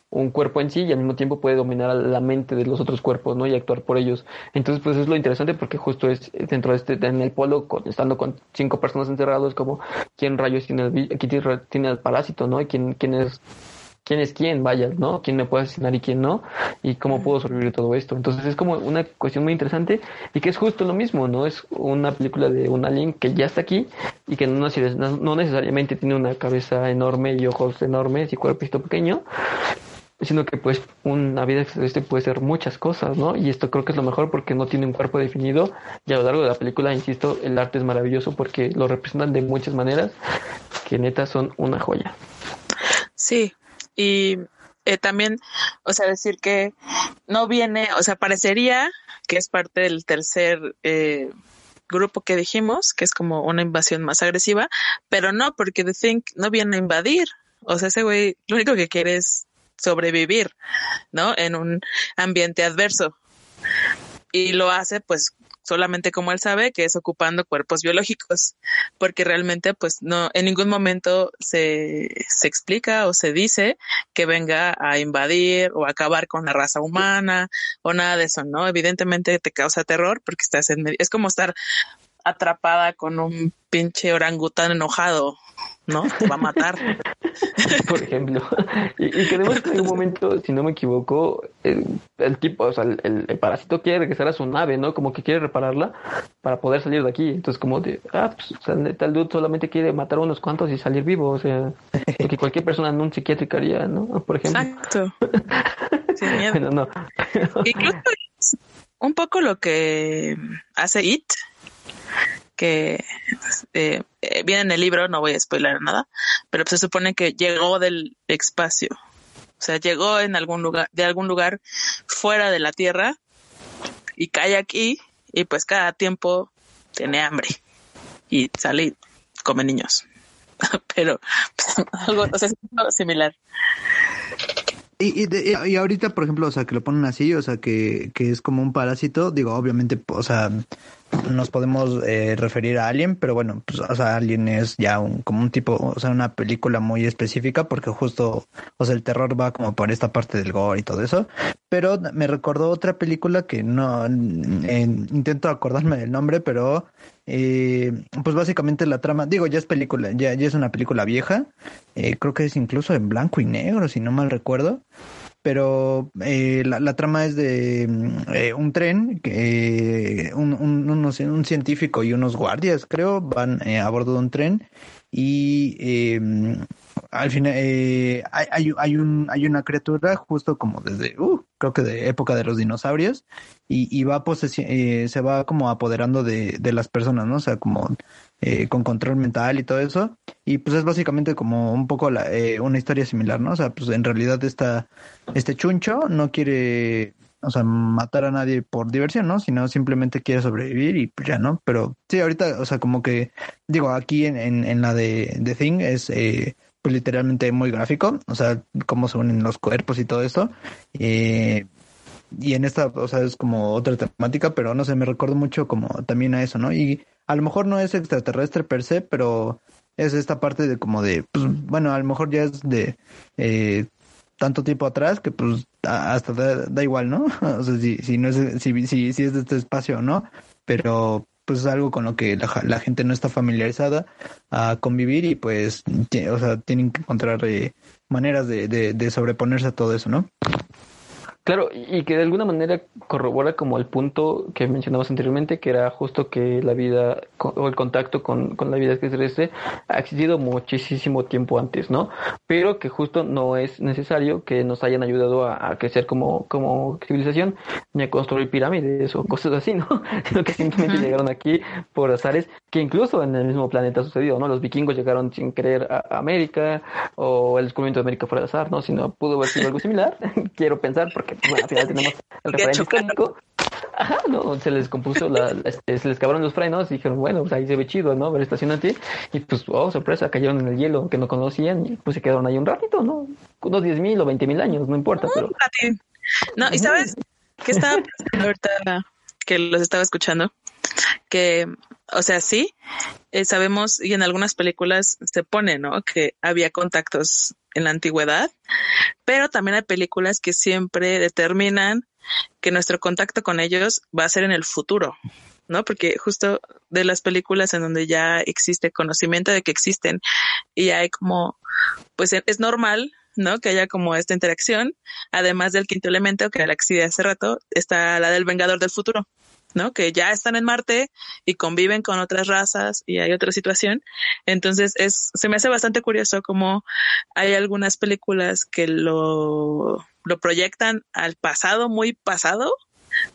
un cuerpo en sí y al mismo tiempo puede dominar la mente de los otros cuerpos, ¿no? Y actuar por ellos. Entonces, pues es lo interesante porque justo es dentro de este, en el polo, estando con cinco personas encerrados, como quién rayos tiene el, tiene el parásito, ¿no? Y quién, quién es quién es quién, vaya, ¿no? ¿Quién me puede asesinar y quién no? Y cómo puedo sobrevivir todo esto. Entonces es como una cuestión muy interesante y que es justo lo mismo, ¿no? Es una película de un alien que ya está aquí y que no, no necesariamente tiene una cabeza enorme y ojos enormes y cuerpito pequeño, sino que pues una vida extraterrestre puede ser muchas cosas, ¿no? Y esto creo que es lo mejor porque no tiene un cuerpo definido y a lo largo de la película, insisto, el arte es maravilloso porque lo representan de muchas maneras que neta son una joya. Sí, y eh, también, o sea, decir que no viene, o sea, parecería que es parte del tercer eh, grupo que dijimos, que es como una invasión más agresiva, pero no, porque The Think no viene a invadir. O sea, ese güey lo único que quiere es sobrevivir, ¿no? En un ambiente adverso. Y lo hace pues solamente como él sabe, que es ocupando cuerpos biológicos, porque realmente pues no, en ningún momento se, se explica o se dice que venga a invadir o acabar con la raza humana o nada de eso, ¿no? Evidentemente te causa terror porque estás en medio, es como estar atrapada con un pinche orangután enojado, ¿no? Te va a matar. (laughs) Por ejemplo. Y, y que además en un momento, si no me equivoco, el, tipo, o sea, el, parásito quiere regresar a su nave, ¿no? Como que quiere repararla para poder salir de aquí. Entonces, como de, ah, pues, o sea, el dude solamente quiere matar a unos cuantos y salir vivo, o sea, (laughs) lo que cualquier persona en un psiquiátrico haría, ¿no? Por ejemplo. Exacto. (laughs) Sin miedo. no. Incluso un poco lo que hace It, que eh, eh, viene en el libro, no voy a spoiler nada, pero se supone que llegó del espacio. O sea, llegó en algún lugar, de algún lugar fuera de la Tierra y cae aquí y pues cada tiempo tiene hambre y sale y come niños. (laughs) pero pues, algo, similar. Y, y, y, ahorita, por ejemplo, o sea, que lo ponen así, o sea, que, que es como un parásito, digo, obviamente, o sea, nos podemos eh, referir a Alien, pero bueno, pues, o sea, Alien es ya un, como un tipo, o sea, una película muy específica porque justo, o sea, el terror va como por esta parte del gore y todo eso. Pero me recordó otra película que no, intento acordarme del nombre, pero eh, pues básicamente la trama, digo, ya es película, ya, ya es una película vieja, eh, creo que es incluso en blanco y negro, si no mal recuerdo pero eh, la, trama es de mm, eh, un tren que un, un, unos, un, científico y unos guardias, creo, van eh, a bordo de un tren y eh, al final eh, hay, hay, un, hay una criatura justo como desde, uh, creo que de época de los dinosaurios y, y va eh, se va como apoderando de, de las personas, ¿no? O sea, como eh, con control mental y todo eso. Y pues es básicamente como un poco la, eh, una historia similar, ¿no? O sea, pues en realidad esta, este chuncho no quiere, o sea, matar a nadie por diversión, ¿no? Sino simplemente quiere sobrevivir y pues ya, ¿no? Pero sí, ahorita, o sea, como que, digo, aquí en, en, en la de, de Thing es... Eh, pues literalmente muy gráfico, o sea, cómo se unen los cuerpos y todo esto. Eh, y en esta, o sea, es como otra temática, pero no sé, me recuerdo mucho como también a eso, ¿no? Y a lo mejor no es extraterrestre per se, pero es esta parte de como de, pues bueno, a lo mejor ya es de eh, tanto tiempo atrás que pues hasta da, igual, ¿no? (laughs) O sea, si, si no es, si, si, si es de este espacio o no, pero pues es algo con lo que la, la, gente no está familiarizada a convivir y pues, o sea, tienen que encontrar eh, maneras de, de, de sobreponerse a todo eso, ¿no? Claro, y que de alguna manera corrobora como el punto que mencionamos anteriormente, que era justo que la vida o el contacto con, con la vida extraterrestre ha existido muchísimo tiempo antes, ¿no? Pero que justo no es necesario que nos hayan ayudado a, a crecer como, como civilización, ni a construir pirámides o cosas así, ¿no? (laughs) Sino que simplemente llegaron aquí por azares, que incluso en el mismo planeta ha sucedido, ¿no? Los vikingos llegaron sin querer a América, o el descubrimiento de América fue al azar, ¿no? Sino pudo haber sido algo similar, (laughs) quiero pensar, porque bueno, al final tenemos el referente histórico. Ajá, no, se les compuso, la, este, se les acabaron los frenos y dijeron, bueno, pues ahí se ve chido, ¿no? Ver estacionante. Y pues, oh, sorpresa, cayeron en el hielo que no conocían y pues se quedaron ahí un ratito, ¿no? Unos 10 mil o 20 mil años, no importa, pero... No, y sabes qué estaba pensando ahorita que los estaba escuchando, que, o sea, sí, eh, sabemos y en algunas películas se pone, ¿no? Que había contactos en la antigüedad, pero también hay películas que siempre determinan que nuestro contacto con ellos va a ser en el futuro, ¿no? Porque justo de las películas en donde ya existe conocimiento de que existen y hay como, pues es normal, ¿no? Que haya como esta interacción, además del quinto elemento que la de hace rato, está la del Vengador del futuro, ¿no? Que ya están en Marte y conviven con otras razas y hay otra situación. Entonces es, se me hace bastante curioso como hay algunas películas que lo, lo proyectan al pasado, muy pasado,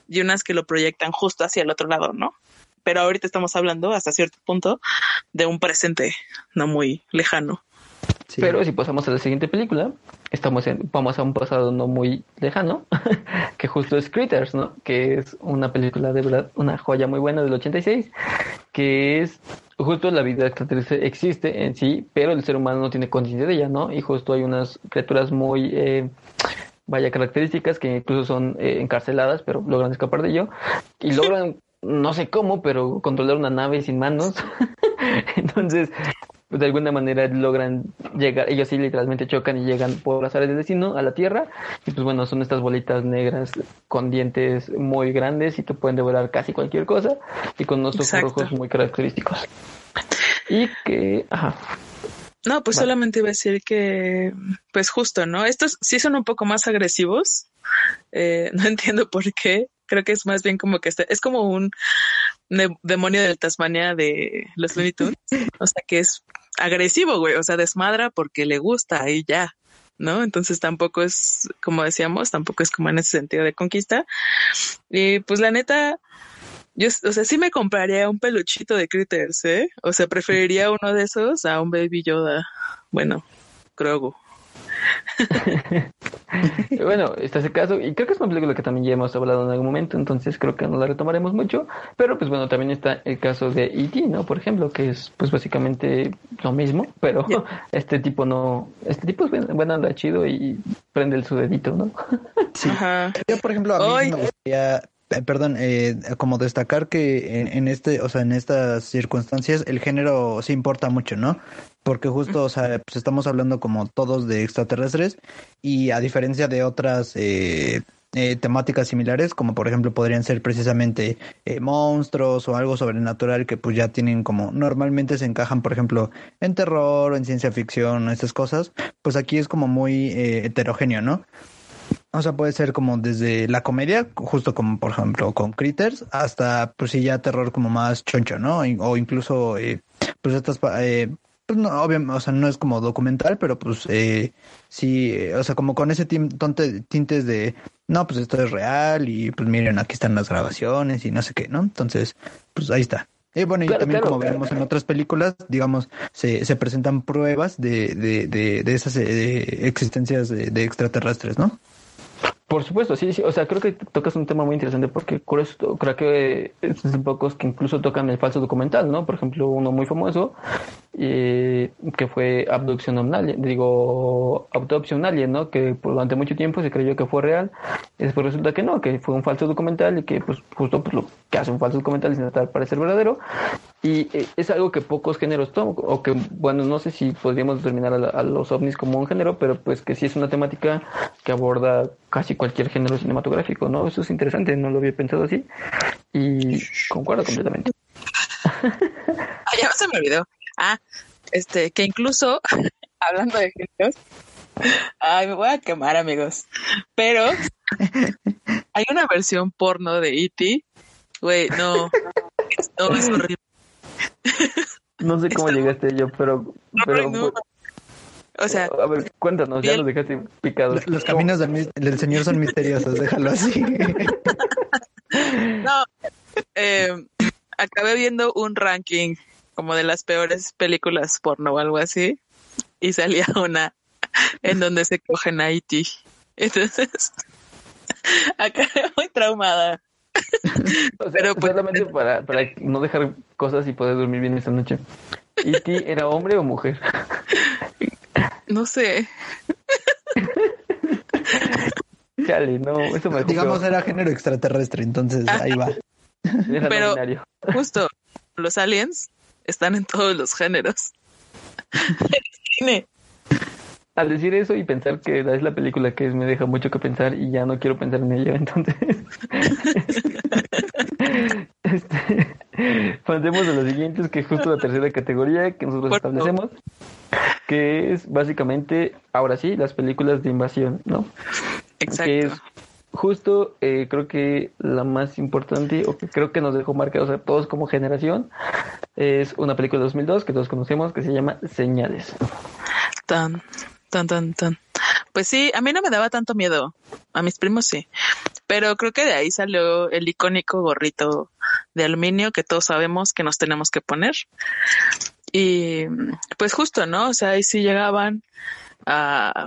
y unas que lo proyectan justo hacia el otro lado, ¿no? Pero ahorita estamos hablando hasta cierto punto de un presente no muy lejano. Pero si pasamos a la siguiente película, estamos en, vamos a un pasado no muy lejano, (laughs) que justo es Critters, ¿no? Que es una película de verdad, una joya muy buena del 86, que es justo la vida extraterrestre existe en sí, pero el ser humano no tiene conciencia de ella, ¿no? Y justo hay unas criaturas muy eh, vaya características que incluso son eh, encarceladas, pero logran escapar de ello y logran, no sé cómo, pero controlar una nave sin manos. (laughs) Entonces, de alguna manera logran llegar, ellos sí literalmente chocan y llegan por las áreas de destino a la Tierra. Y pues bueno, son estas bolitas negras con dientes muy grandes y que pueden devorar casi cualquier cosa y con unos ojos rojos muy característicos. Y que, ajá. No, pues solamente iba a decir que, pues justo, ¿no? Estos sí son un poco más agresivos. Eh, (laughs) no entiendo por qué. Creo que es más bien como que este, es como un demonio de Tasmania de los Looney Tunes. O sea, que es agresivo, güey. O sea, desmadra porque le gusta y ya. ¿no? Entonces tampoco es, como decíamos, tampoco es como en ese sentido de conquista. Y pues la neta, yo, o sea, sí me compraría un peluchito de Critters, ¿eh? O sea, preferiría (laughs) uno de esos a un Baby Yoda. Bueno, Grogu. Bueno, está ese caso, y creo que es una película que también ya hemos hablado en algún momento, entonces creo que no la retomaremos mucho, pero pues bueno, también está el caso de E.T., ¿no? Por ejemplo, que es pues básicamente lo mismo, pero (laughs) este tipo no, este tipo es bueno, anda chido y prende el su dedito, ¿no? (laughs) sí. Yo, por ejemplo, a mí me gustaría eh, perdón, eh, como destacar que en, este, o sea, en estas circunstancias el género sí importa mucho, ¿no? Porque justo, o sea, pues estamos hablando como todos de extraterrestres y a diferencia de otras eh, temáticas similares, como por ejemplo podrían ser precisamente monstruos o algo sobrenatural que pues ya tienen como normalmente se encajan, por ejemplo, en terror o en ciencia ficción, estas cosas, pues aquí es como muy heterogéneo, ¿no? O sea, puede ser como desde la comedia, justo como por ejemplo con Critters, hasta pues sí ya terror como más choncho, ¿no? O incluso eh, pues estas eh, pues no, obviamente, o sea, no es como documental, pero pues eh, sí, eh, o sea, como con ese tintes de, no, pues esto es real y pues miren, aquí están las grabaciones y no sé qué, ¿no? Entonces, pues ahí está. Y bueno, y también como vemos en otras películas, digamos, se, se presentan pruebas de, de, de, de esas existencias de extraterrestres, ¿no? Por supuesto, sí, sí. O sea, creo que tocas un tema muy interesante porque creo que es de pocos que incluso tocan el falso documental, ¿no? Por ejemplo, uno muy famoso eh, que fue Abducción Alien, digo, Autopsia Alien, ¿no? Que durante mucho tiempo se creyó que fue real y después resulta que no, que fue un falso documental y que pues justo pues, lo que hace un falso documental es intentar parecer verdadero y eh, es algo que pocos géneros toman, o que, bueno, no sé si podríamos determinar a, los ovnis como un género, pero pues que sí es una temática que aborda casi cualquier género cinematográfico, ¿no? Eso es interesante, no lo había pensado así y concuerdo completamente. (laughs) ah, ya se me olvidó. Ah, este, que incluso, (laughs) hablando de géneros, ay, me voy a quemar, amigos, pero hay una versión porno de E.T., güey, no, no, es horrible. No sé cómo llegaste yo, pero, pero o sea, a ver, cuéntanos, ya nos dejaste picados. Los, caminos del, Señor son misteriosos, déjalo así. (laughs) No, eh, acabé viendo un ranking como de las peores películas porno o algo así, y salía una en donde se cogen a Haití. E Entonces, (laughs) acabé muy traumada. Pero pues, solamente para, para no dejar cosas y poder dormir bien esta noche. ¿Y ti era hombre o mujer? (laughs) No sé. (laughs) Chale, no, eso me Digamos, era género extraterrestre, entonces ahí va. Pero justo, los aliens están en todos los géneros. Al decir eso y pensar que es la película que es, me deja mucho que pensar y ya no quiero pensar en ello, (laughs) entonces. (laughs) pasemos a lo siguiente, es que justo la tercera categoría que nosotros establecemos, que es básicamente, ahora sí, las películas de invasión, ¿no? Exacto. Que es justo, eh, creo que la más importante, o que creo que nos dejó marcados a todos como generación, es una película de 2002 que todos conocemos que se llama Señales. Tan, tan, tan, tan. Pues sí, a mí no me daba tanto miedo. A mis primos sí. Pero creo que de ahí salió el icónico gorrito de aluminio que todos sabemos que nos tenemos que poner. Y pues justo, ¿no? O sea, ahí sí llegaban a,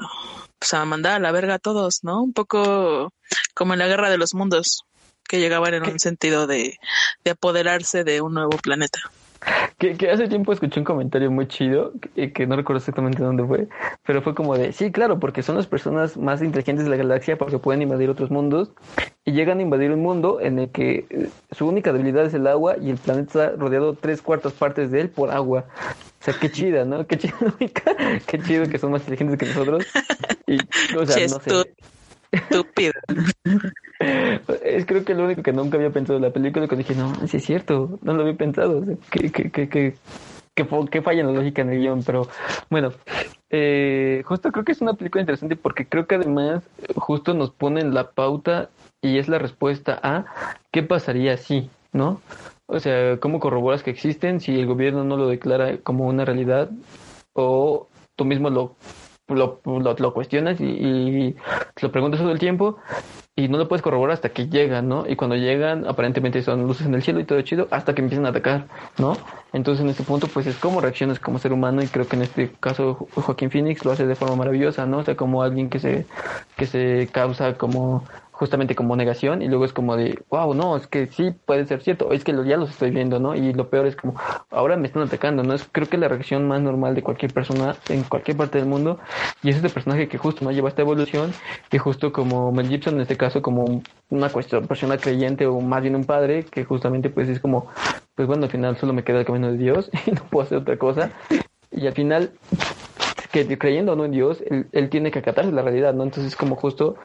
pues a mandar a la verga a todos, ¿no? Un poco como en la guerra de los mundos, que llegaban en un sentido de, de apoderarse de un nuevo planeta. Que, que, hace tiempo escuché un comentario muy chido, que, que, no recuerdo exactamente dónde fue, pero fue como de, sí, claro, porque son las personas más inteligentes de la galaxia porque pueden invadir otros mundos y llegan a invadir un mundo en el que eh, su única debilidad es el agua y el planeta está rodeado tres cuartas partes de él por agua. O sea, qué chida, ¿no? Qué chido, (laughs) qué chido que son más inteligentes que nosotros. Y, o sea, no sé. Estúpido. Es creo que lo único que nunca había pensado en la película, que dije, no, sí es cierto, no lo había pensado. que, que, que, que, que, falla en la lógica en el guion, pero bueno, eh, justo creo que es una película interesante porque creo que además justo nos ponen la pauta y es la respuesta a qué pasaría si, ¿no? O sea, ¿cómo corroboras que existen si el gobierno no lo declara como una realidad o tú mismo lo lo, lo, lo cuestionas y, y, lo preguntas todo el tiempo y no lo puedes corroborar hasta que llegan, ¿no? Y cuando llegan, aparentemente son luces en el cielo y todo chido, hasta que empiezan a atacar, ¿no? Entonces en este punto, pues es como reacciones como ser humano y creo que en este caso Joaquín Phoenix lo hace de forma maravillosa, ¿no? O sea, como alguien que se, que se causa como justamente como negación y luego es como de, wow, no, es que sí puede ser cierto, es que lo, ya los estoy viendo, ¿no? Y lo peor es como, ahora me están atacando, ¿no? Es creo que la reacción más normal de cualquier persona en cualquier parte del mundo y es este personaje que justo no lleva esta evolución y justo como Mel Gibson en este caso como una cuestión, persona creyente o más bien un padre que justamente pues es como, pues bueno, al final solo me queda el camino de Dios (laughs) y no puedo hacer otra cosa y al final que creyendo o no en Dios, él, él tiene que acatarse la realidad, ¿no? Entonces como justo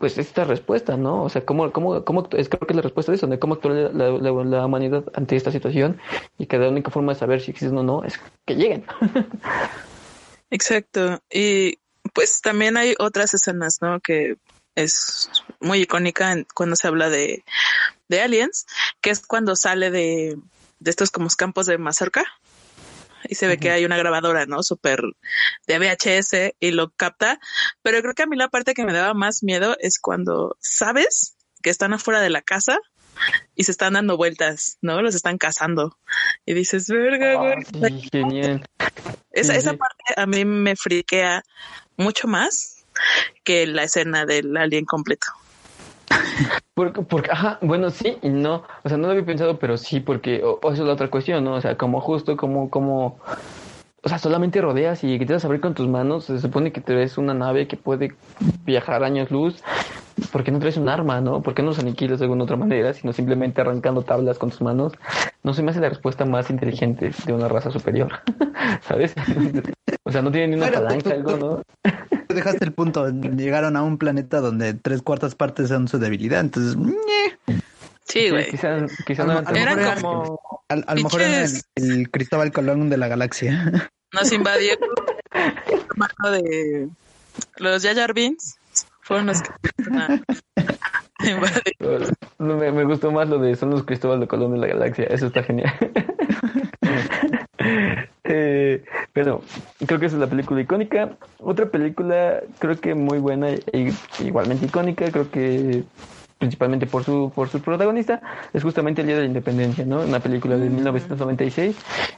pues esta respuesta, ¿no? O sea, ¿cómo, cómo, cómo es, creo que es la respuesta de eso, de cómo actúa la, la, la, humanidad ante esta situación y que la única forma de saber si existen o no es que lleguen. (laughs) Exacto. Y pues también hay otras escenas, ¿no? Que es muy icónica en, cuando se habla de, de aliens, que es cuando sale de, de estos como campos de mazorca y se ve que hay una grabadora, ¿no? Súper de VHS y lo capta. Pero creo que a mí la parte que me daba más miedo es cuando sabes que están afuera de la casa y se están dando vueltas, ¿no? Los están cazando. Y dices, verga, oh, genial. Esa, esa parte a mí me friquea mucho más que la escena del alien completo. (laughs) Porque, porque, ajá, bueno, sí y no. O sea, no lo había pensado, pero sí, porque o, o eso es la otra cuestión, ¿no? O sea, como justo, como, como, o sea, solamente rodeas y que te vas a abrir con tus manos. Se supone que te ves una nave que puede viajar años luz. ¿Por qué no traes un arma, no? ¿Por qué no los aniquilas de alguna otra manera, sino simplemente arrancando tablas con tus manos? No se me hace la respuesta más inteligente de una raza superior, (laughs) ¿sabes? (laughs) o sea, no tiene ni una palanca, algo, ¿no? Dejaste el punto. Llegaron a un planeta donde tres cuartas partes son su debilidad. Entonces, sí, güey. Sí, quizá, quizá a, no a, lo mejor Era como. a, a lo mejor era el, el, Cristóbal Colón de la galaxia. (laughs) Nos invadió el de los Yayar Beans. Fueron los que. (laughs) me, me, gustó más lo de son los Cristóbal de Colón de la galaxia. Eso está genial. (laughs) pero creo que esa es la película icónica. Otra película, creo que muy buena e igualmente icónica, creo que principalmente por su por su protagonista, es justamente el Día de la Independencia, ¿no? Una película de 1996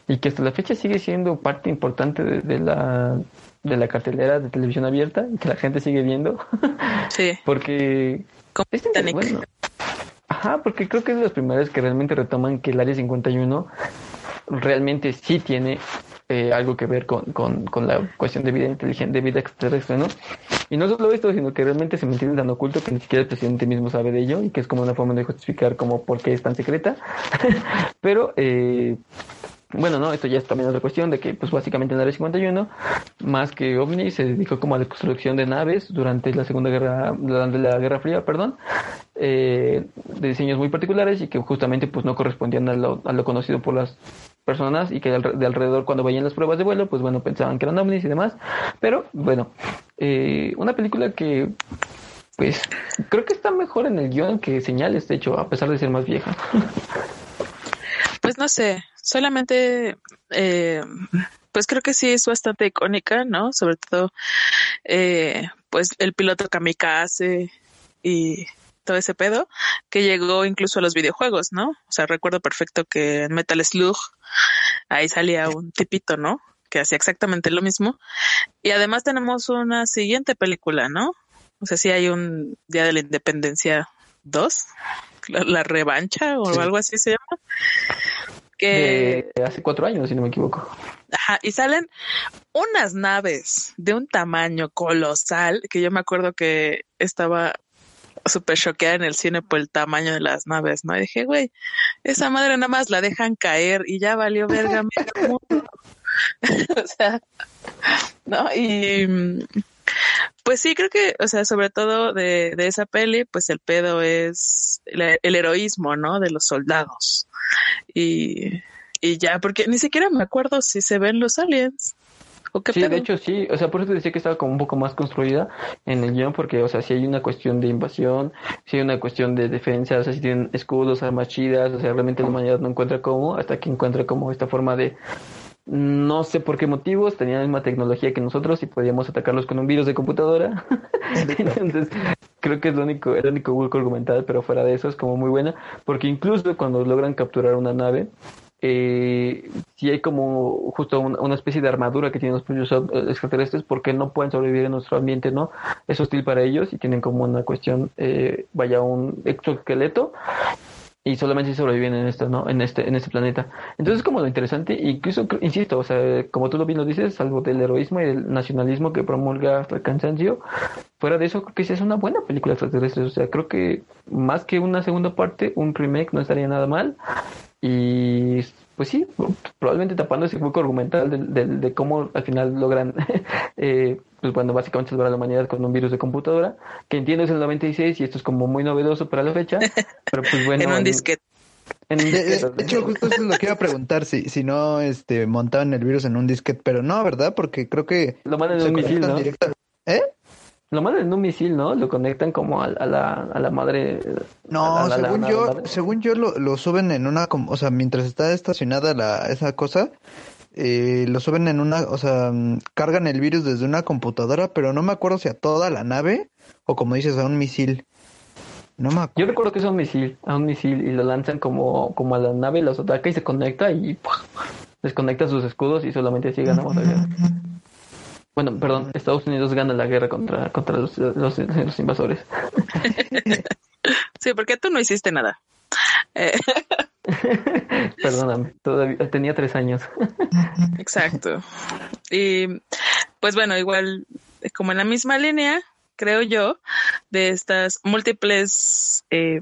y que hasta la fecha sigue siendo parte importante de, de la de la cartelera de televisión abierta y que la gente sigue viendo. (laughs) Sí. porque es bueno. Ajá, porque creo que es de los primeros que realmente retoman que el Área 51 realmente sí tiene eh, algo que ver con, con, con, la cuestión de vida inteligente, de vida extraterrestre, ¿no? Y no solo esto, sino que realmente se mantiene tan oculto que ni siquiera el presidente mismo sabe de ello y que es como una forma de justificar como por qué es tan secreta. (laughs) Pero, eh, bueno, no, esto ya es también otra cuestión de que, pues básicamente en el 51, más que OVNI, se dedicó como a la construcción de naves durante la Segunda Guerra, durante la Guerra Fría, perdón, eh, de diseños muy particulares y que justamente pues no correspondían a lo, a lo conocido por las personas y que de alrededor cuando vayan las pruebas de vuelo, pues bueno, pensaban que eran ovnis y demás. Pero bueno, eh, una película que pues creo que está mejor en el guion que señales, de hecho, a pesar de ser más vieja. Pues no sé, solamente, eh, pues creo que sí es bastante icónica, ¿no? Sobre todo, eh, pues el piloto kamikaze y todo ese pedo, que llegó incluso a los videojuegos, ¿no? O sea, recuerdo perfecto que en Metal Slug ahí salía un tipito, ¿no? Que hacía exactamente lo mismo. Y además tenemos una siguiente película, ¿no? O sea, sí hay un Día de la Independencia 2, la, revancha o algo así se llama. Que hace cuatro años, si no me equivoco. Ajá, y salen unas naves de un tamaño colosal que yo me acuerdo que estaba súper choqueada en el cine por el tamaño de las naves, ¿no? Y dije, güey, esa madre nada más la dejan caer y ya valió verga (laughs) o sea, ¿no? Y pues sí, creo que, o sea, sobre todo de, de esa peli, pues el pedo es el, el heroísmo, ¿no? De los soldados. Y, y ya, porque ni siquiera me acuerdo si se ven los aliens sí, de hecho sí, o sea, por eso te decía que estaba como un poco más construida en el guion, porque, o sea, si hay una cuestión de invasión, si hay una cuestión de defensa, o sea, si tienen escudos, armas chidas, o sea, realmente la humanidad no encuentra cómo, hasta que encuentra como esta forma de, no sé por qué motivos, tenían la misma tecnología que nosotros y podíamos atacarlos con un virus de computadora. (laughs) (laughs) Entonces, creo que es lo único, el único hueco argumental, pero fuera de eso es como muy buena, porque incluso cuando logran capturar una nave, eh, si hay como justo una, especie de armadura que tienen los propios extraterrestres porque no pueden sobrevivir en nuestro ambiente, ¿no? Es hostil para ellos y tienen como una cuestión, eh, vaya, un exoesqueleto y solamente sobreviven en esto, ¿no? En este, en este planeta. Entonces, como lo interesante, incluso, insisto, o sea, como tú lo bien lo dices, salvo del heroísmo y del nacionalismo que promulga hasta el cansancio, fuera de eso, creo que sí es una buena película extraterrestre. O sea, creo que más que una segunda parte, un remake no estaría nada mal. Y pues sí, probablemente tapando ese hueco argumental de, de, cómo al final logran, (laughs) eh, pues bueno, básicamente salvar a la humanidad con un virus de computadora, que entiendo es el 96 y esto es como muy novedoso para la fecha, (laughs) pero pues bueno. en un disquete. de, hecho, justo eso es lo que iba a preguntar, si, si no este, montaban el virus en un disquete, pero no, ¿verdad? Porque creo que... Lo mandan en un misil, ¿no? ¿Eh? Lo mandan en un misil, ¿no? Lo conectan como a, la, a la madre. No, según yo, según yo lo, lo, suben en una, o sea, mientras está estacionada la, esa cosa, eh, lo suben en una, o sea, cargan el virus desde una computadora, pero no me acuerdo si a toda la nave o como dices, a un misil. No me acuerdo. Yo recuerdo que es un misil, a un misil y lo lanzan como, como a la nave, los ataca y se conecta y desconecta sus escudos y solamente sigue ganamos la bueno, perdón, Estados Unidos gana la guerra contra, contra los, los, invasores. (laughs) sí, porque tú no hiciste nada. Eh. (laughs) Perdóname, todavía tenía tres años. Exacto. Y pues bueno, igual como en la misma línea, creo yo, de estas múltiples eh,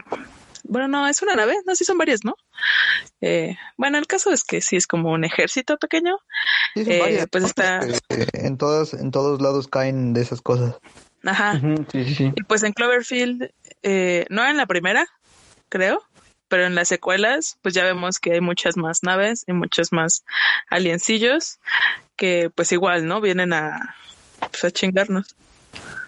bueno, no, es una nave, no, sí son varias, ¿no? Eh, bueno, el caso es que sí es como un ejército pequeño. Eh, pues está... en, todos, en todos lados caen de esas cosas. Ajá. sí, sí, sí. Y pues en Cloverfield, eh, no en la primera, creo, pero en las secuelas, pues ya vemos que hay muchas más naves y muchos más aliencillos que pues igual, ¿no? Vienen a, pues, a chingarnos.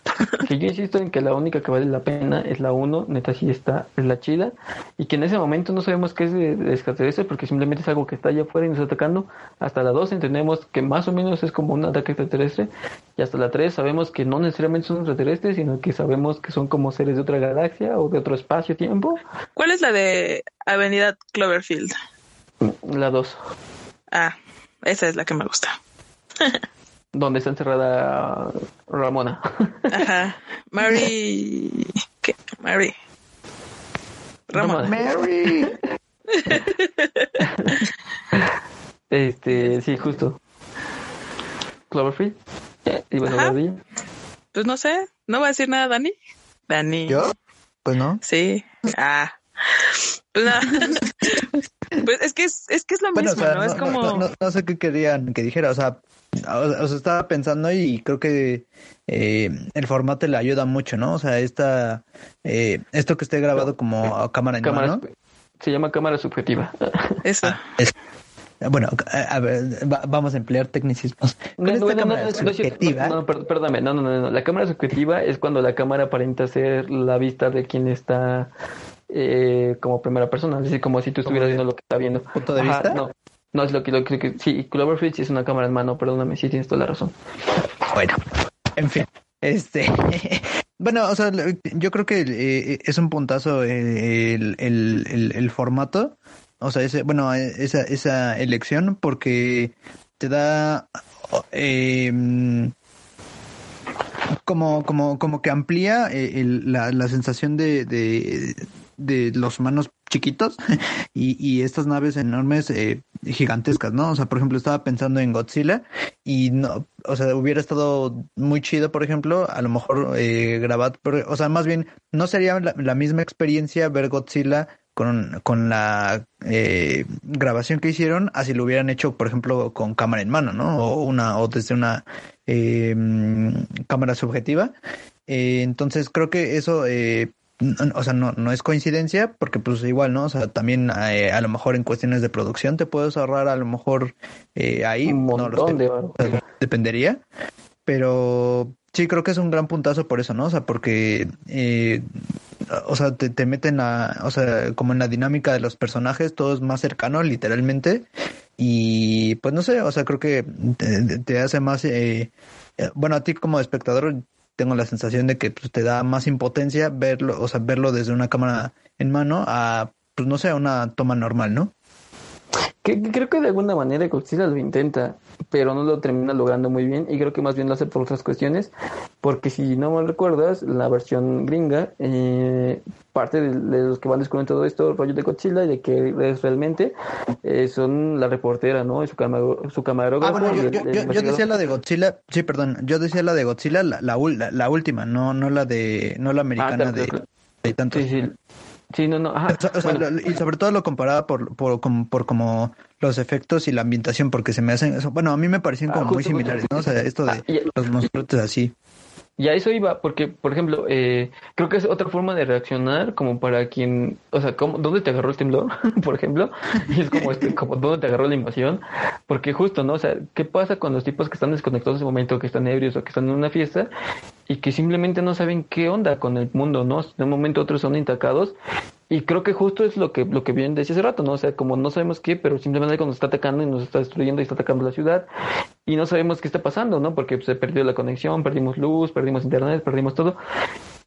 (laughs) que yo insisto en que la única que vale la pena es la 1, neta sí está, es la chida, y que en ese momento no sabemos qué es de, de extraterrestre porque simplemente es algo que está allá afuera y nos está atacando. Hasta la 2 entendemos que más o menos es como un ataque extraterrestre, y hasta la 3 sabemos que no necesariamente son extraterrestres, sino que sabemos que son como seres de otra galaxia o de otro espacio-tiempo. ¿Cuál es la de Avenida Cloverfield? La 2. Ah, esa es la que me gusta. (laughs) donde está encerrada Ramona. (laughs) Ajá. Mary. ¿Qué? Mary. Ramona. Mary. (laughs) este, sí, justo. Cloverfield. ¿Y vas a hablar Pues no sé, ¿no va a decir nada Dani? Dani. ¿Yo? Pues no. Sí. Ah. Pues (laughs) nada. pues es que es, es que es lo mismo, ¿no? Es como. No, sé qué querían que dijera, o sea, o, sea, estaba pensando y creo que eh, el formato le ayuda mucho, ¿no? O sea, esta, eh, esto que esté grabado como a cámara en cámara, mano. Se llama cámara subjetiva. (laughs) Eso. Bueno, a ver, vamos a emplear tecnicismos. No, no, no, perdóname, no, no, no, La cámara subjetiva es cuando la cámara aparenta ser la vista de quien está eh, como primera persona, es decir, como si tú estuvieras viendo lo que está viendo. ¿Punto de vista? No, no es lo que, lo que, sí, Cloverfield es una cámara en mano, perdóname, sí tienes toda la razón. Bueno, en fin, este, (laughs) bueno, o sea, yo creo que eh, es un puntazo el, el, el, el formato o sea, ese, bueno, esa, esa elección porque te da eh, como, como, como que amplía eh, la, la, sensación de, de, de, los humanos chiquitos (laughs) y, y estas naves enormes eh, gigantescas, ¿no? O sea, por ejemplo, estaba pensando en Godzilla y no, o sea, hubiera estado muy chido, por ejemplo, a lo mejor eh, grabado, o sea, más bien, no sería la misma experiencia ver Godzilla con, con la eh, grabación que hicieron, así lo hubieran hecho, por ejemplo, con cámara en mano, ¿no? O una, o desde una eh, cámara subjetiva. Eh, entonces creo que eso, o sea, no, no es coincidencia, porque pues igual, ¿no? O sea, también a lo mejor en cuestiones de producción te puedes ahorrar a lo mejor ahí. Un montón de Dependería. Pero sí, creo que es un gran puntazo por eso, ¿no? O sea, porque o sea, te, te meten a, o sea, como en la dinámica de los personajes, todo es más cercano, literalmente. Y pues no sé, o sea, creo que te, hace más, eh, eh, bueno, a ti como espectador tengo la sensación de que pues, te da más impotencia verlo, o sea, verlo desde una cámara en mano a, pues no sé, una toma normal, ¿no? Que, creo que de alguna manera Godzilla lo intenta, pero no lo termina logrando muy bien y creo que más bien lo hace por otras cuestiones, porque si no mal recuerdas, la versión gringa, eh, parte de, los que van descubriendo todo esto, rollo de Godzilla y de que es realmente eh, son la reportera, ¿no? Y su, su camarógrafo. Ah, bueno, yo, decía la de Godzilla, sí, perdón, yo decía la de Godzilla, la, la, última, no, no la de, no la ah, americana de, de tantos. Sí, no, no. y sobre todo lo comparaba por, por, por, como los efectos y la ambientación, porque se me hacen, bueno, a mí me parecían como ah, muy similares, ¿no? O sea, esto de ah, los monstruos así. Y a eso iba, porque, por ejemplo, eh, creo que es otra forma de reaccionar como para quien, o sea, ¿cómo, ¿dónde te agarró el temblor? (laughs) por ejemplo, y es como, este, como, ¿dónde te agarró la invasión? Porque justo, ¿no? O sea, ¿qué pasa con los tipos que están desconectados en ese momento, que están ebrios o que están en una fiesta y que simplemente no saben qué onda con el mundo, ¿no? De un momento a otro son intacados y creo que justo es lo que, lo que bien decía hace rato, ¿no? O sea, como no sabemos qué, pero simplemente cuando está atacando y nos está destruyendo y está atacando la ciudad y no sabemos qué está pasando, ¿no? Porque se perdió la conexión, perdimos luz, perdimos internet, perdimos todo.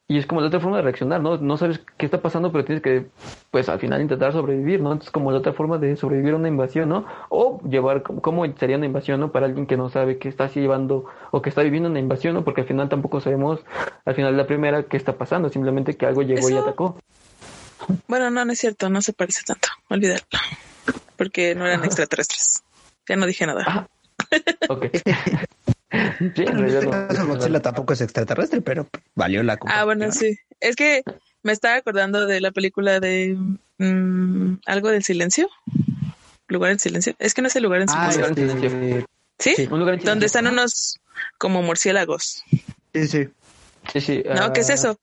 Y es como la otra forma de reaccionar, ¿no? No sabes qué está pasando, pero tienes que, pues al final intentar sobrevivir, ¿no? Entonces, como la otra forma de sobrevivir a una invasión, ¿no? O llevar, ¿cómo sería una invasión, ¿no? Para alguien que no sabe qué está llevando o que está viviendo una invasión, ¿no? Porque al final tampoco sabemos, al final de la primera, qué está pasando, simplemente que algo llegó y atacó. Bueno, no, no es cierto, no se parece tanto, olvídalo. Porque no eran extraterrestres. Ya no dije nada. Ah, ok. (laughs) Sí, en realidad no, Godzilla tampoco es extraterrestre, pero valió la Ah, bueno, sí. Es que me estaba acordando de la película de mm, algo del silencio. Lugar en silencio. Es que no es el lugar en ah, silencio. ¿Sí? ¿Sí? Donde están unos como murciélagos. Sí, sí. Sí, sí. No, ¿qué es ah. eso?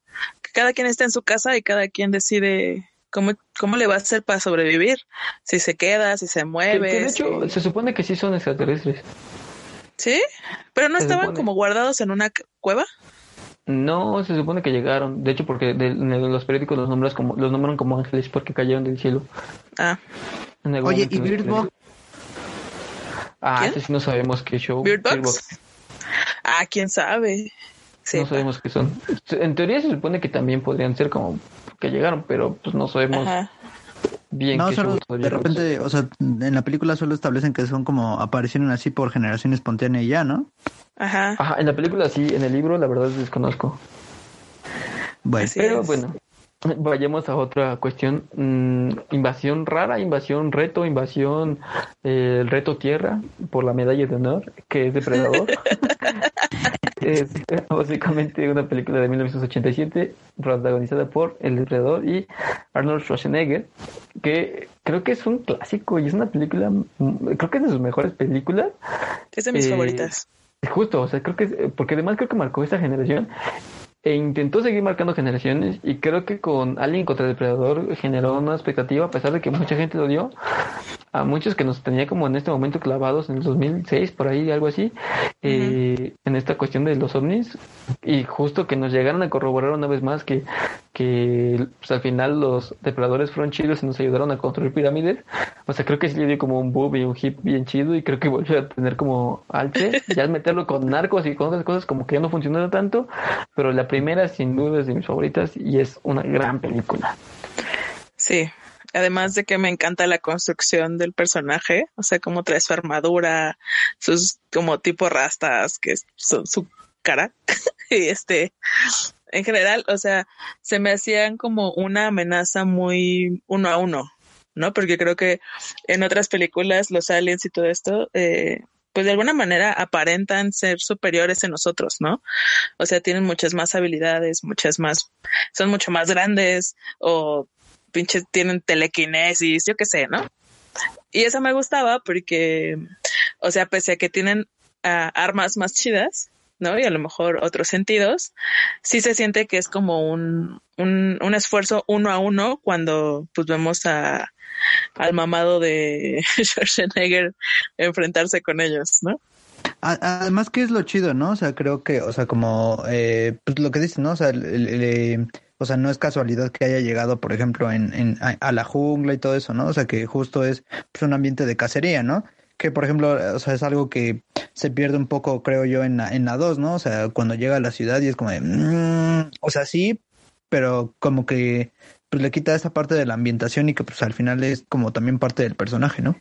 cada quien está en su casa y cada quien decide cómo, cómo le va a hacer para sobrevivir. Si se queda, si se mueve. de hecho, se supone que sí son extraterrestres. ¿Sí? ¿Pero no estaban como guardados en una cueva? No, se supone que llegaron. De hecho, porque de, los periódicos los nombran como los nombran como ángeles porque cayeron del cielo. Ah. Oye, ¿y Bird Ah, sí no sabemos qué show. Bird Ah, quién sabe no sabemos qué son. En teoría se supone que también podrían ser como que llegaron, pero pues no sabemos bien no, solo de repente, o sea, en la película solo establecen que son como aparecieron así por generación espontánea y ya, ¿no? Ajá. Ajá, en la película sí, en el libro la verdad desconozco. Bueno, pero bueno. vayamos a otra cuestión. Mm, invasión rara, invasión reto, invasión eh, reto tierra por la medalla de honor, que es depredador. (laughs) es (laughs) básicamente una película de 1987 protagonizada por El Depredador y Arnold Schwarzenegger, que creo que es un clásico y es una película, mm, creo que es de sus mejores películas. Es de mis eh, favoritas. Justo, o sea, creo que, porque además creo que marcó esta generación e intentó seguir marcando generaciones y creo que con Alien contra el Depredador generó una expectativa a pesar de que mucha gente lo dio. A muchos que nos tenía como en este momento clavados en el 2006 por ahí algo así eh, en esta cuestión de los ovnis. Y justo que nos llegaron a corroborar una vez más que que pues, al final los depredadores fueron chidos y nos ayudaron a construir pirámides. O sea creo que sí le dio como un boom y un hip bien chido y creo que volvió a tener como alce. Ya meterlo con narcos y con otras cosas como que ya no funcionó tanto pero la primera sin duda es de mis favoritas y es una gran película sí además de que me encanta la construcción del personaje, o sea, cómo trae su armadura, sus como tipo rastas, que son su cara, (laughs) y este, en general, o sea, se me hacían como una amenaza muy uno a uno, ¿no? Porque creo que en otras películas, los aliens y todo esto, eh, pues de alguna manera aparentan ser superiores en nosotros, ¿no? O sea, tienen muchas más habilidades, muchas más, son mucho más grandes o pinches tienen telequinesis, yo qué sé, ¿no? Y eso me gustaba porque, o sea, pese a que tienen ah, armas más chidas, ¿no? Y a lo mejor otros sentidos, sí se siente que es como un, un, un esfuerzo uno a uno cuando pues vemos a, al mamado de (laughs) Schwarzenegger enfrentarse con ellos, ¿no? Además que es lo chido, ¿no? O sea, creo que, o sea, como eh, pues lo que dices, ¿no? O sea, el, o sea, no es casualidad que haya llegado, por ejemplo, en, en, a la jungla y todo eso, ¿no? O sea, que justo es pues, un ambiente de cacería, ¿no? Que, por ejemplo, o sea, es algo que se pierde un poco, creo yo, en la, en la 2, ¿no? O sea, cuando llega a la ciudad y es como de, mm", o sea, sí, pero como que pues, le quita esa parte de la ambientación y que pues al final es como también parte del personaje, ¿no?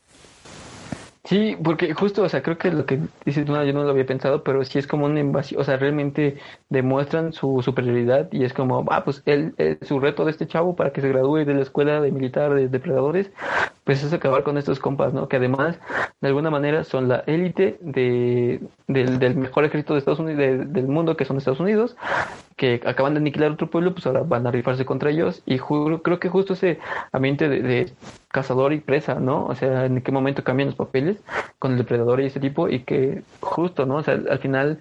Sí, porque justo, o sea, creo que lo que dices tú, yo no lo había pensado, pero sí es como una invasión, o sea, realmente demuestran su superioridad y es como, ah, pues él, su reto de este chavo para que se gradúe de la escuela de militar de depredadores, pues es acabar con estos compas, ¿no? Que además, de alguna manera, son la élite de, del, mejor ejército de Estados Unidos, del mundo, que son Estados Unidos, que acaban de aniquilar otro pueblo, pues ahora van a rifarse contra ellos y creo que justo ese ambiente de cazador y presa, ¿no? O sea, en qué momento cambian los papeles con el depredador y ese tipo y que justo, ¿no? O sea, al final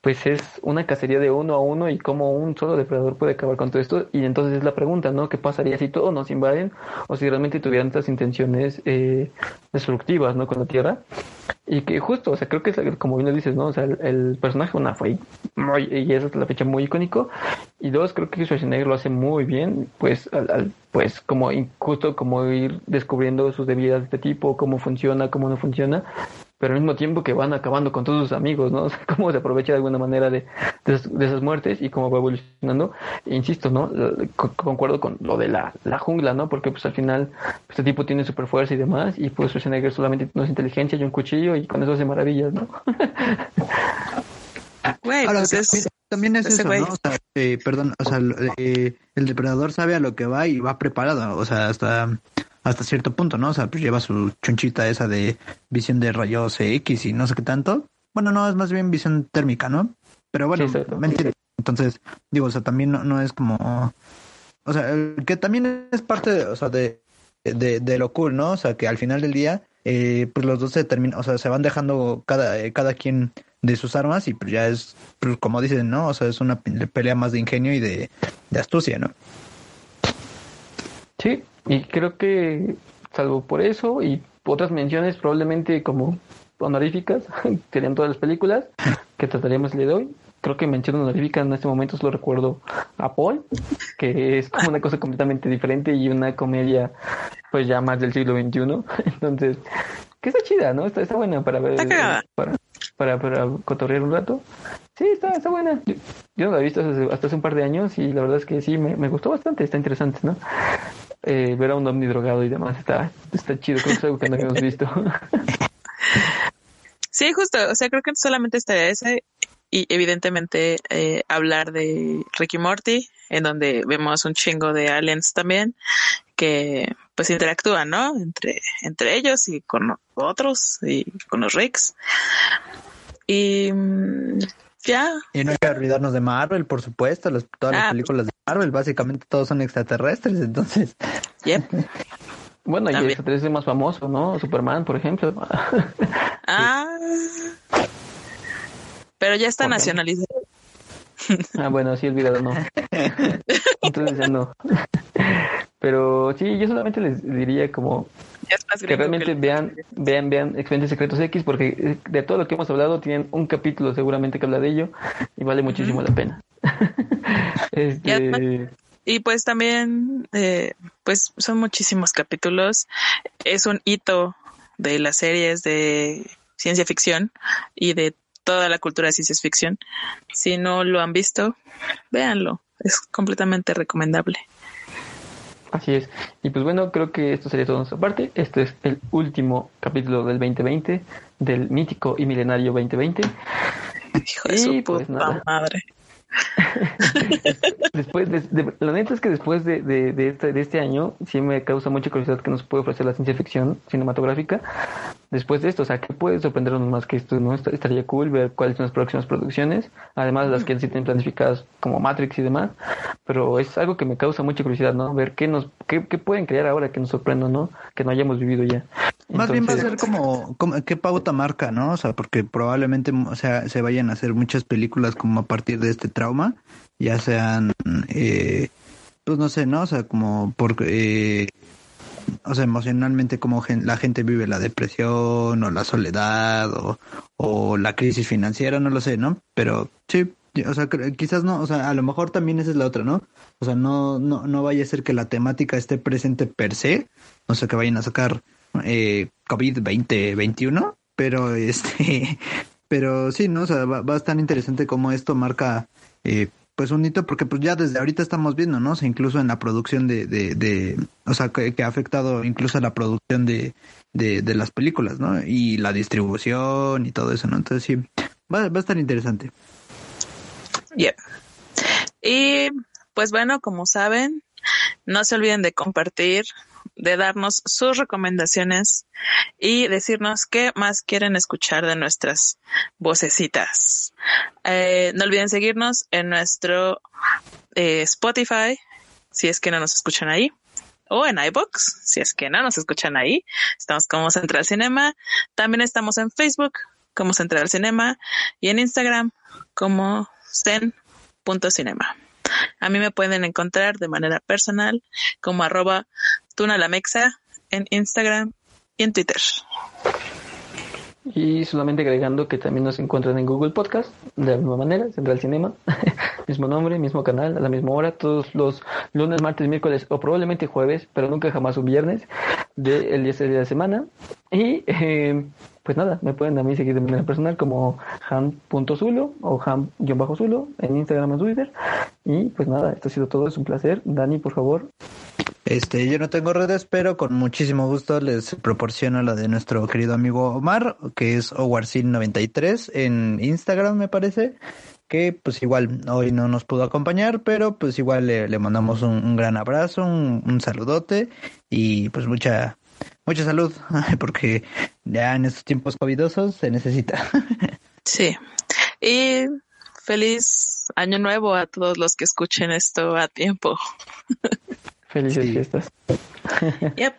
pues es una cacería de uno a uno y cómo un solo depredador puede acabar con todo esto. Y entonces es la pregunta, ¿no? ¿Qué pasaría si todos nos invaden o si realmente tuvieran estas intenciones eh, destructivas, ¿no? Con la Tierra. Y que justo, o sea, creo que es como bien lo dices, ¿no? O sea, el, personaje, una, fue muy, y esa es la fecha muy icónico. Y dos, creo que Schwarzenegger lo hace muy bien, pues, al, pues, como justo como ir descubriendo sus debilidades de este tipo, cómo funciona, cómo no funciona pero al mismo tiempo que van acabando con todos sus amigos, ¿no? (laughs) cómo se aprovecha de alguna manera de, de, esas muertes y cómo va evolucionando. E insisto, ¿no? concuerdo con lo de la, la, jungla, ¿no? Porque pues al final este tipo tiene super fuerza y demás y pues Schwarzenegger solamente tiene inteligencia y un cuchillo y con eso hace maravillas, ¿no? (laughs) Güey, pues también es eso, ¿no? O sea, eh, perdón, o sea, eh, el depredador sabe a lo que va y va preparado, o sea, hasta hasta cierto punto, ¿no? O sea, pues lleva su chunchita esa de visión de rayos X y no sé qué tanto. Bueno, no, es más bien visión térmica, ¿no? Pero bueno, mentira. Entonces, digo, o sea, también no, es como... O sea, que también es parte, de, o sea, de, de, lo cool, ¿no? O sea, que al final del día, eh, pues los dos se terminan, o sea, se van dejando cada, eh, cada quien de sus armas y pues ya es, pues como dicen, ¿no? O sea, es una pelea más de ingenio y de, de astucia, ¿no? Sí, y creo que, salvo por eso y otras menciones probablemente como honoríficas, (laughs) serían todas las películas que trataríamos de hoy. Creo que mención honorífica en este momento solo recuerdo a Paul, que es como una cosa completamente diferente y una comedia pues ya más del siglo XXI. (laughs) Entonces, que está chida, ¿no? Está, está buena para ver, para, para, para cotorrear un rato. Sí, está, está buena. Yo, no la he visto hasta hace un par de años y la verdad es que sí, me, me gustó bastante, está interesante, ¿no? Eh, ver a un ovni drogado y demás está, está chido, creo que es algo que no habíamos (laughs) visto. Sí, justo, o sea, creo que solamente estaría ese y evidentemente eh, hablar de Ricky Morty, en donde vemos un chingo de aliens también que pues interactúan, ¿no? Entre, entre ellos y con otros y con los Ricks. Y mm, ya. Y no hay que olvidarnos de Marvel, por supuesto, todas las ah, películas de Marvel, básicamente todos son extraterrestres, entonces. Yep. (laughs) Bueno, y el extraterrestre más famoso, ¿no? Superman, por ejemplo. (laughs) ah. Pero ya está nacionalizado. Ah, bueno, sí, olvidado, no. (laughs) Entonces ya no. Pero sí, yo solamente les diría como que realmente vean, vean, vean Expedientes Secretos X, porque eh, de todo lo que hemos hablado tienen un capítulo seguramente que habla de ello y vale muchísimo la pena. (laughs) este... Y pues también, eh, pues son muchísimos capítulos. Es un hito de las series de ciencia ficción y de toda la cultura de ciencia ficción. Si no lo han visto, véanlo. Es completamente recomendable. Así es. Y pues bueno, creo que esto sería todo de nuestra parte. Este es el último capítulo del 2020, del mítico y milenario 2020. (laughs) Hijo de su pues madre. (laughs) después de, la neta es que después de, de, este, de este año sí me causa mucha curiosidad que nos puede ofrecer la ciencia ficción cinematográfica después de esto, o sea, ¿qué puede sorprendernos más que esto? ¿no? Estaría cool ver cuáles son las próximas producciones, además de las que sí tienen planificadas como Matrix y demás, pero es algo que me causa mucha curiosidad, ¿no? Ver qué nos, qué, qué pueden crear ahora que nos sorprenda, ¿no? Que no hayamos vivido ya. Más bien va a ser como, como, qué pauta marca, ¿no? O sea, porque probablemente, o sea, se vayan a hacer muchas películas como a partir de este trauma, ya sean, eh, pues no sé, ¿no? O sea, como porque, eh, o sea, emocionalmente como la gente vive la depresión o la soledad o, la crisis financiera, no lo sé, ¿no? Pero sí, o sea, quizás no, o sea, a lo mejor también esa es la otra, ¿no? O sea, no, no, no vaya a ser que la temática esté presente per se, o sea, que vayan a sacar eh, COVID 2021, pero este, (laughs) pero sí, ¿no? O sea, va, a estar interesante cómo esto marca, eh, pues un hito, porque pues ya desde ahorita estamos viendo, ¿no? O incluso en la producción de, de, o sea, que, ha afectado incluso a la producción de, de, de, las películas, ¿no? Y la distribución y todo eso, ¿no? Entonces sí, va, va a estar interesante. Yeah. Y pues bueno, como saben, no se olviden de compartir de darnos sus recomendaciones y decirnos qué más quieren escuchar de nuestras vocecitas. Eh, no olviden seguirnos en nuestro eh, Spotify, si es que no nos escuchan ahí, o en iBox, si es que no nos escuchan ahí. Estamos como Central Cinema. También estamos en Facebook como Central Cinema y en Instagram como zen.cinema. A mí me pueden encontrar de manera personal como arroba tunalamexa en Instagram y en Twitter. Y solamente agregando que también nos encuentran en Google Podcast, de la misma manera, Central Cinema, (laughs) mismo nombre, mismo canal, a la misma hora, todos los lunes, martes, miércoles o probablemente jueves, pero nunca jamás un viernes del día de la semana. Y eh, pues nada, me pueden a mí seguir de manera personal como ham.zulo o ham-zulo en Instagram o Twitter. Y pues nada, esto ha sido todo, es un placer. Dani, por favor. Este, yo no tengo redes, pero con muchísimo gusto les proporciono la de nuestro querido amigo Omar, que es Owarsin93 en Instagram, me parece. Que pues igual hoy no nos pudo acompañar, pero pues igual le, mandamos un, gran abrazo, un, un saludote y pues mucha mucha salud, (laughs) porque ya en estos tiempos covidosos se necesita. (laughs) Sí. Y feliz año nuevo a todos los que escuchen esto a tiempo. (laughs) Felices fiestas. (laughs) Yep.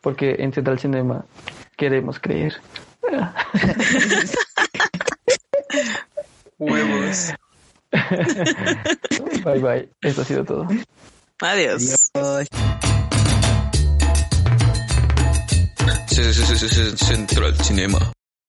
Porque en Central Cinema queremos creer. (laughs) Huevos. (laughs) Bye bye. Esto ha sido todo. Adiós. Central Cinema.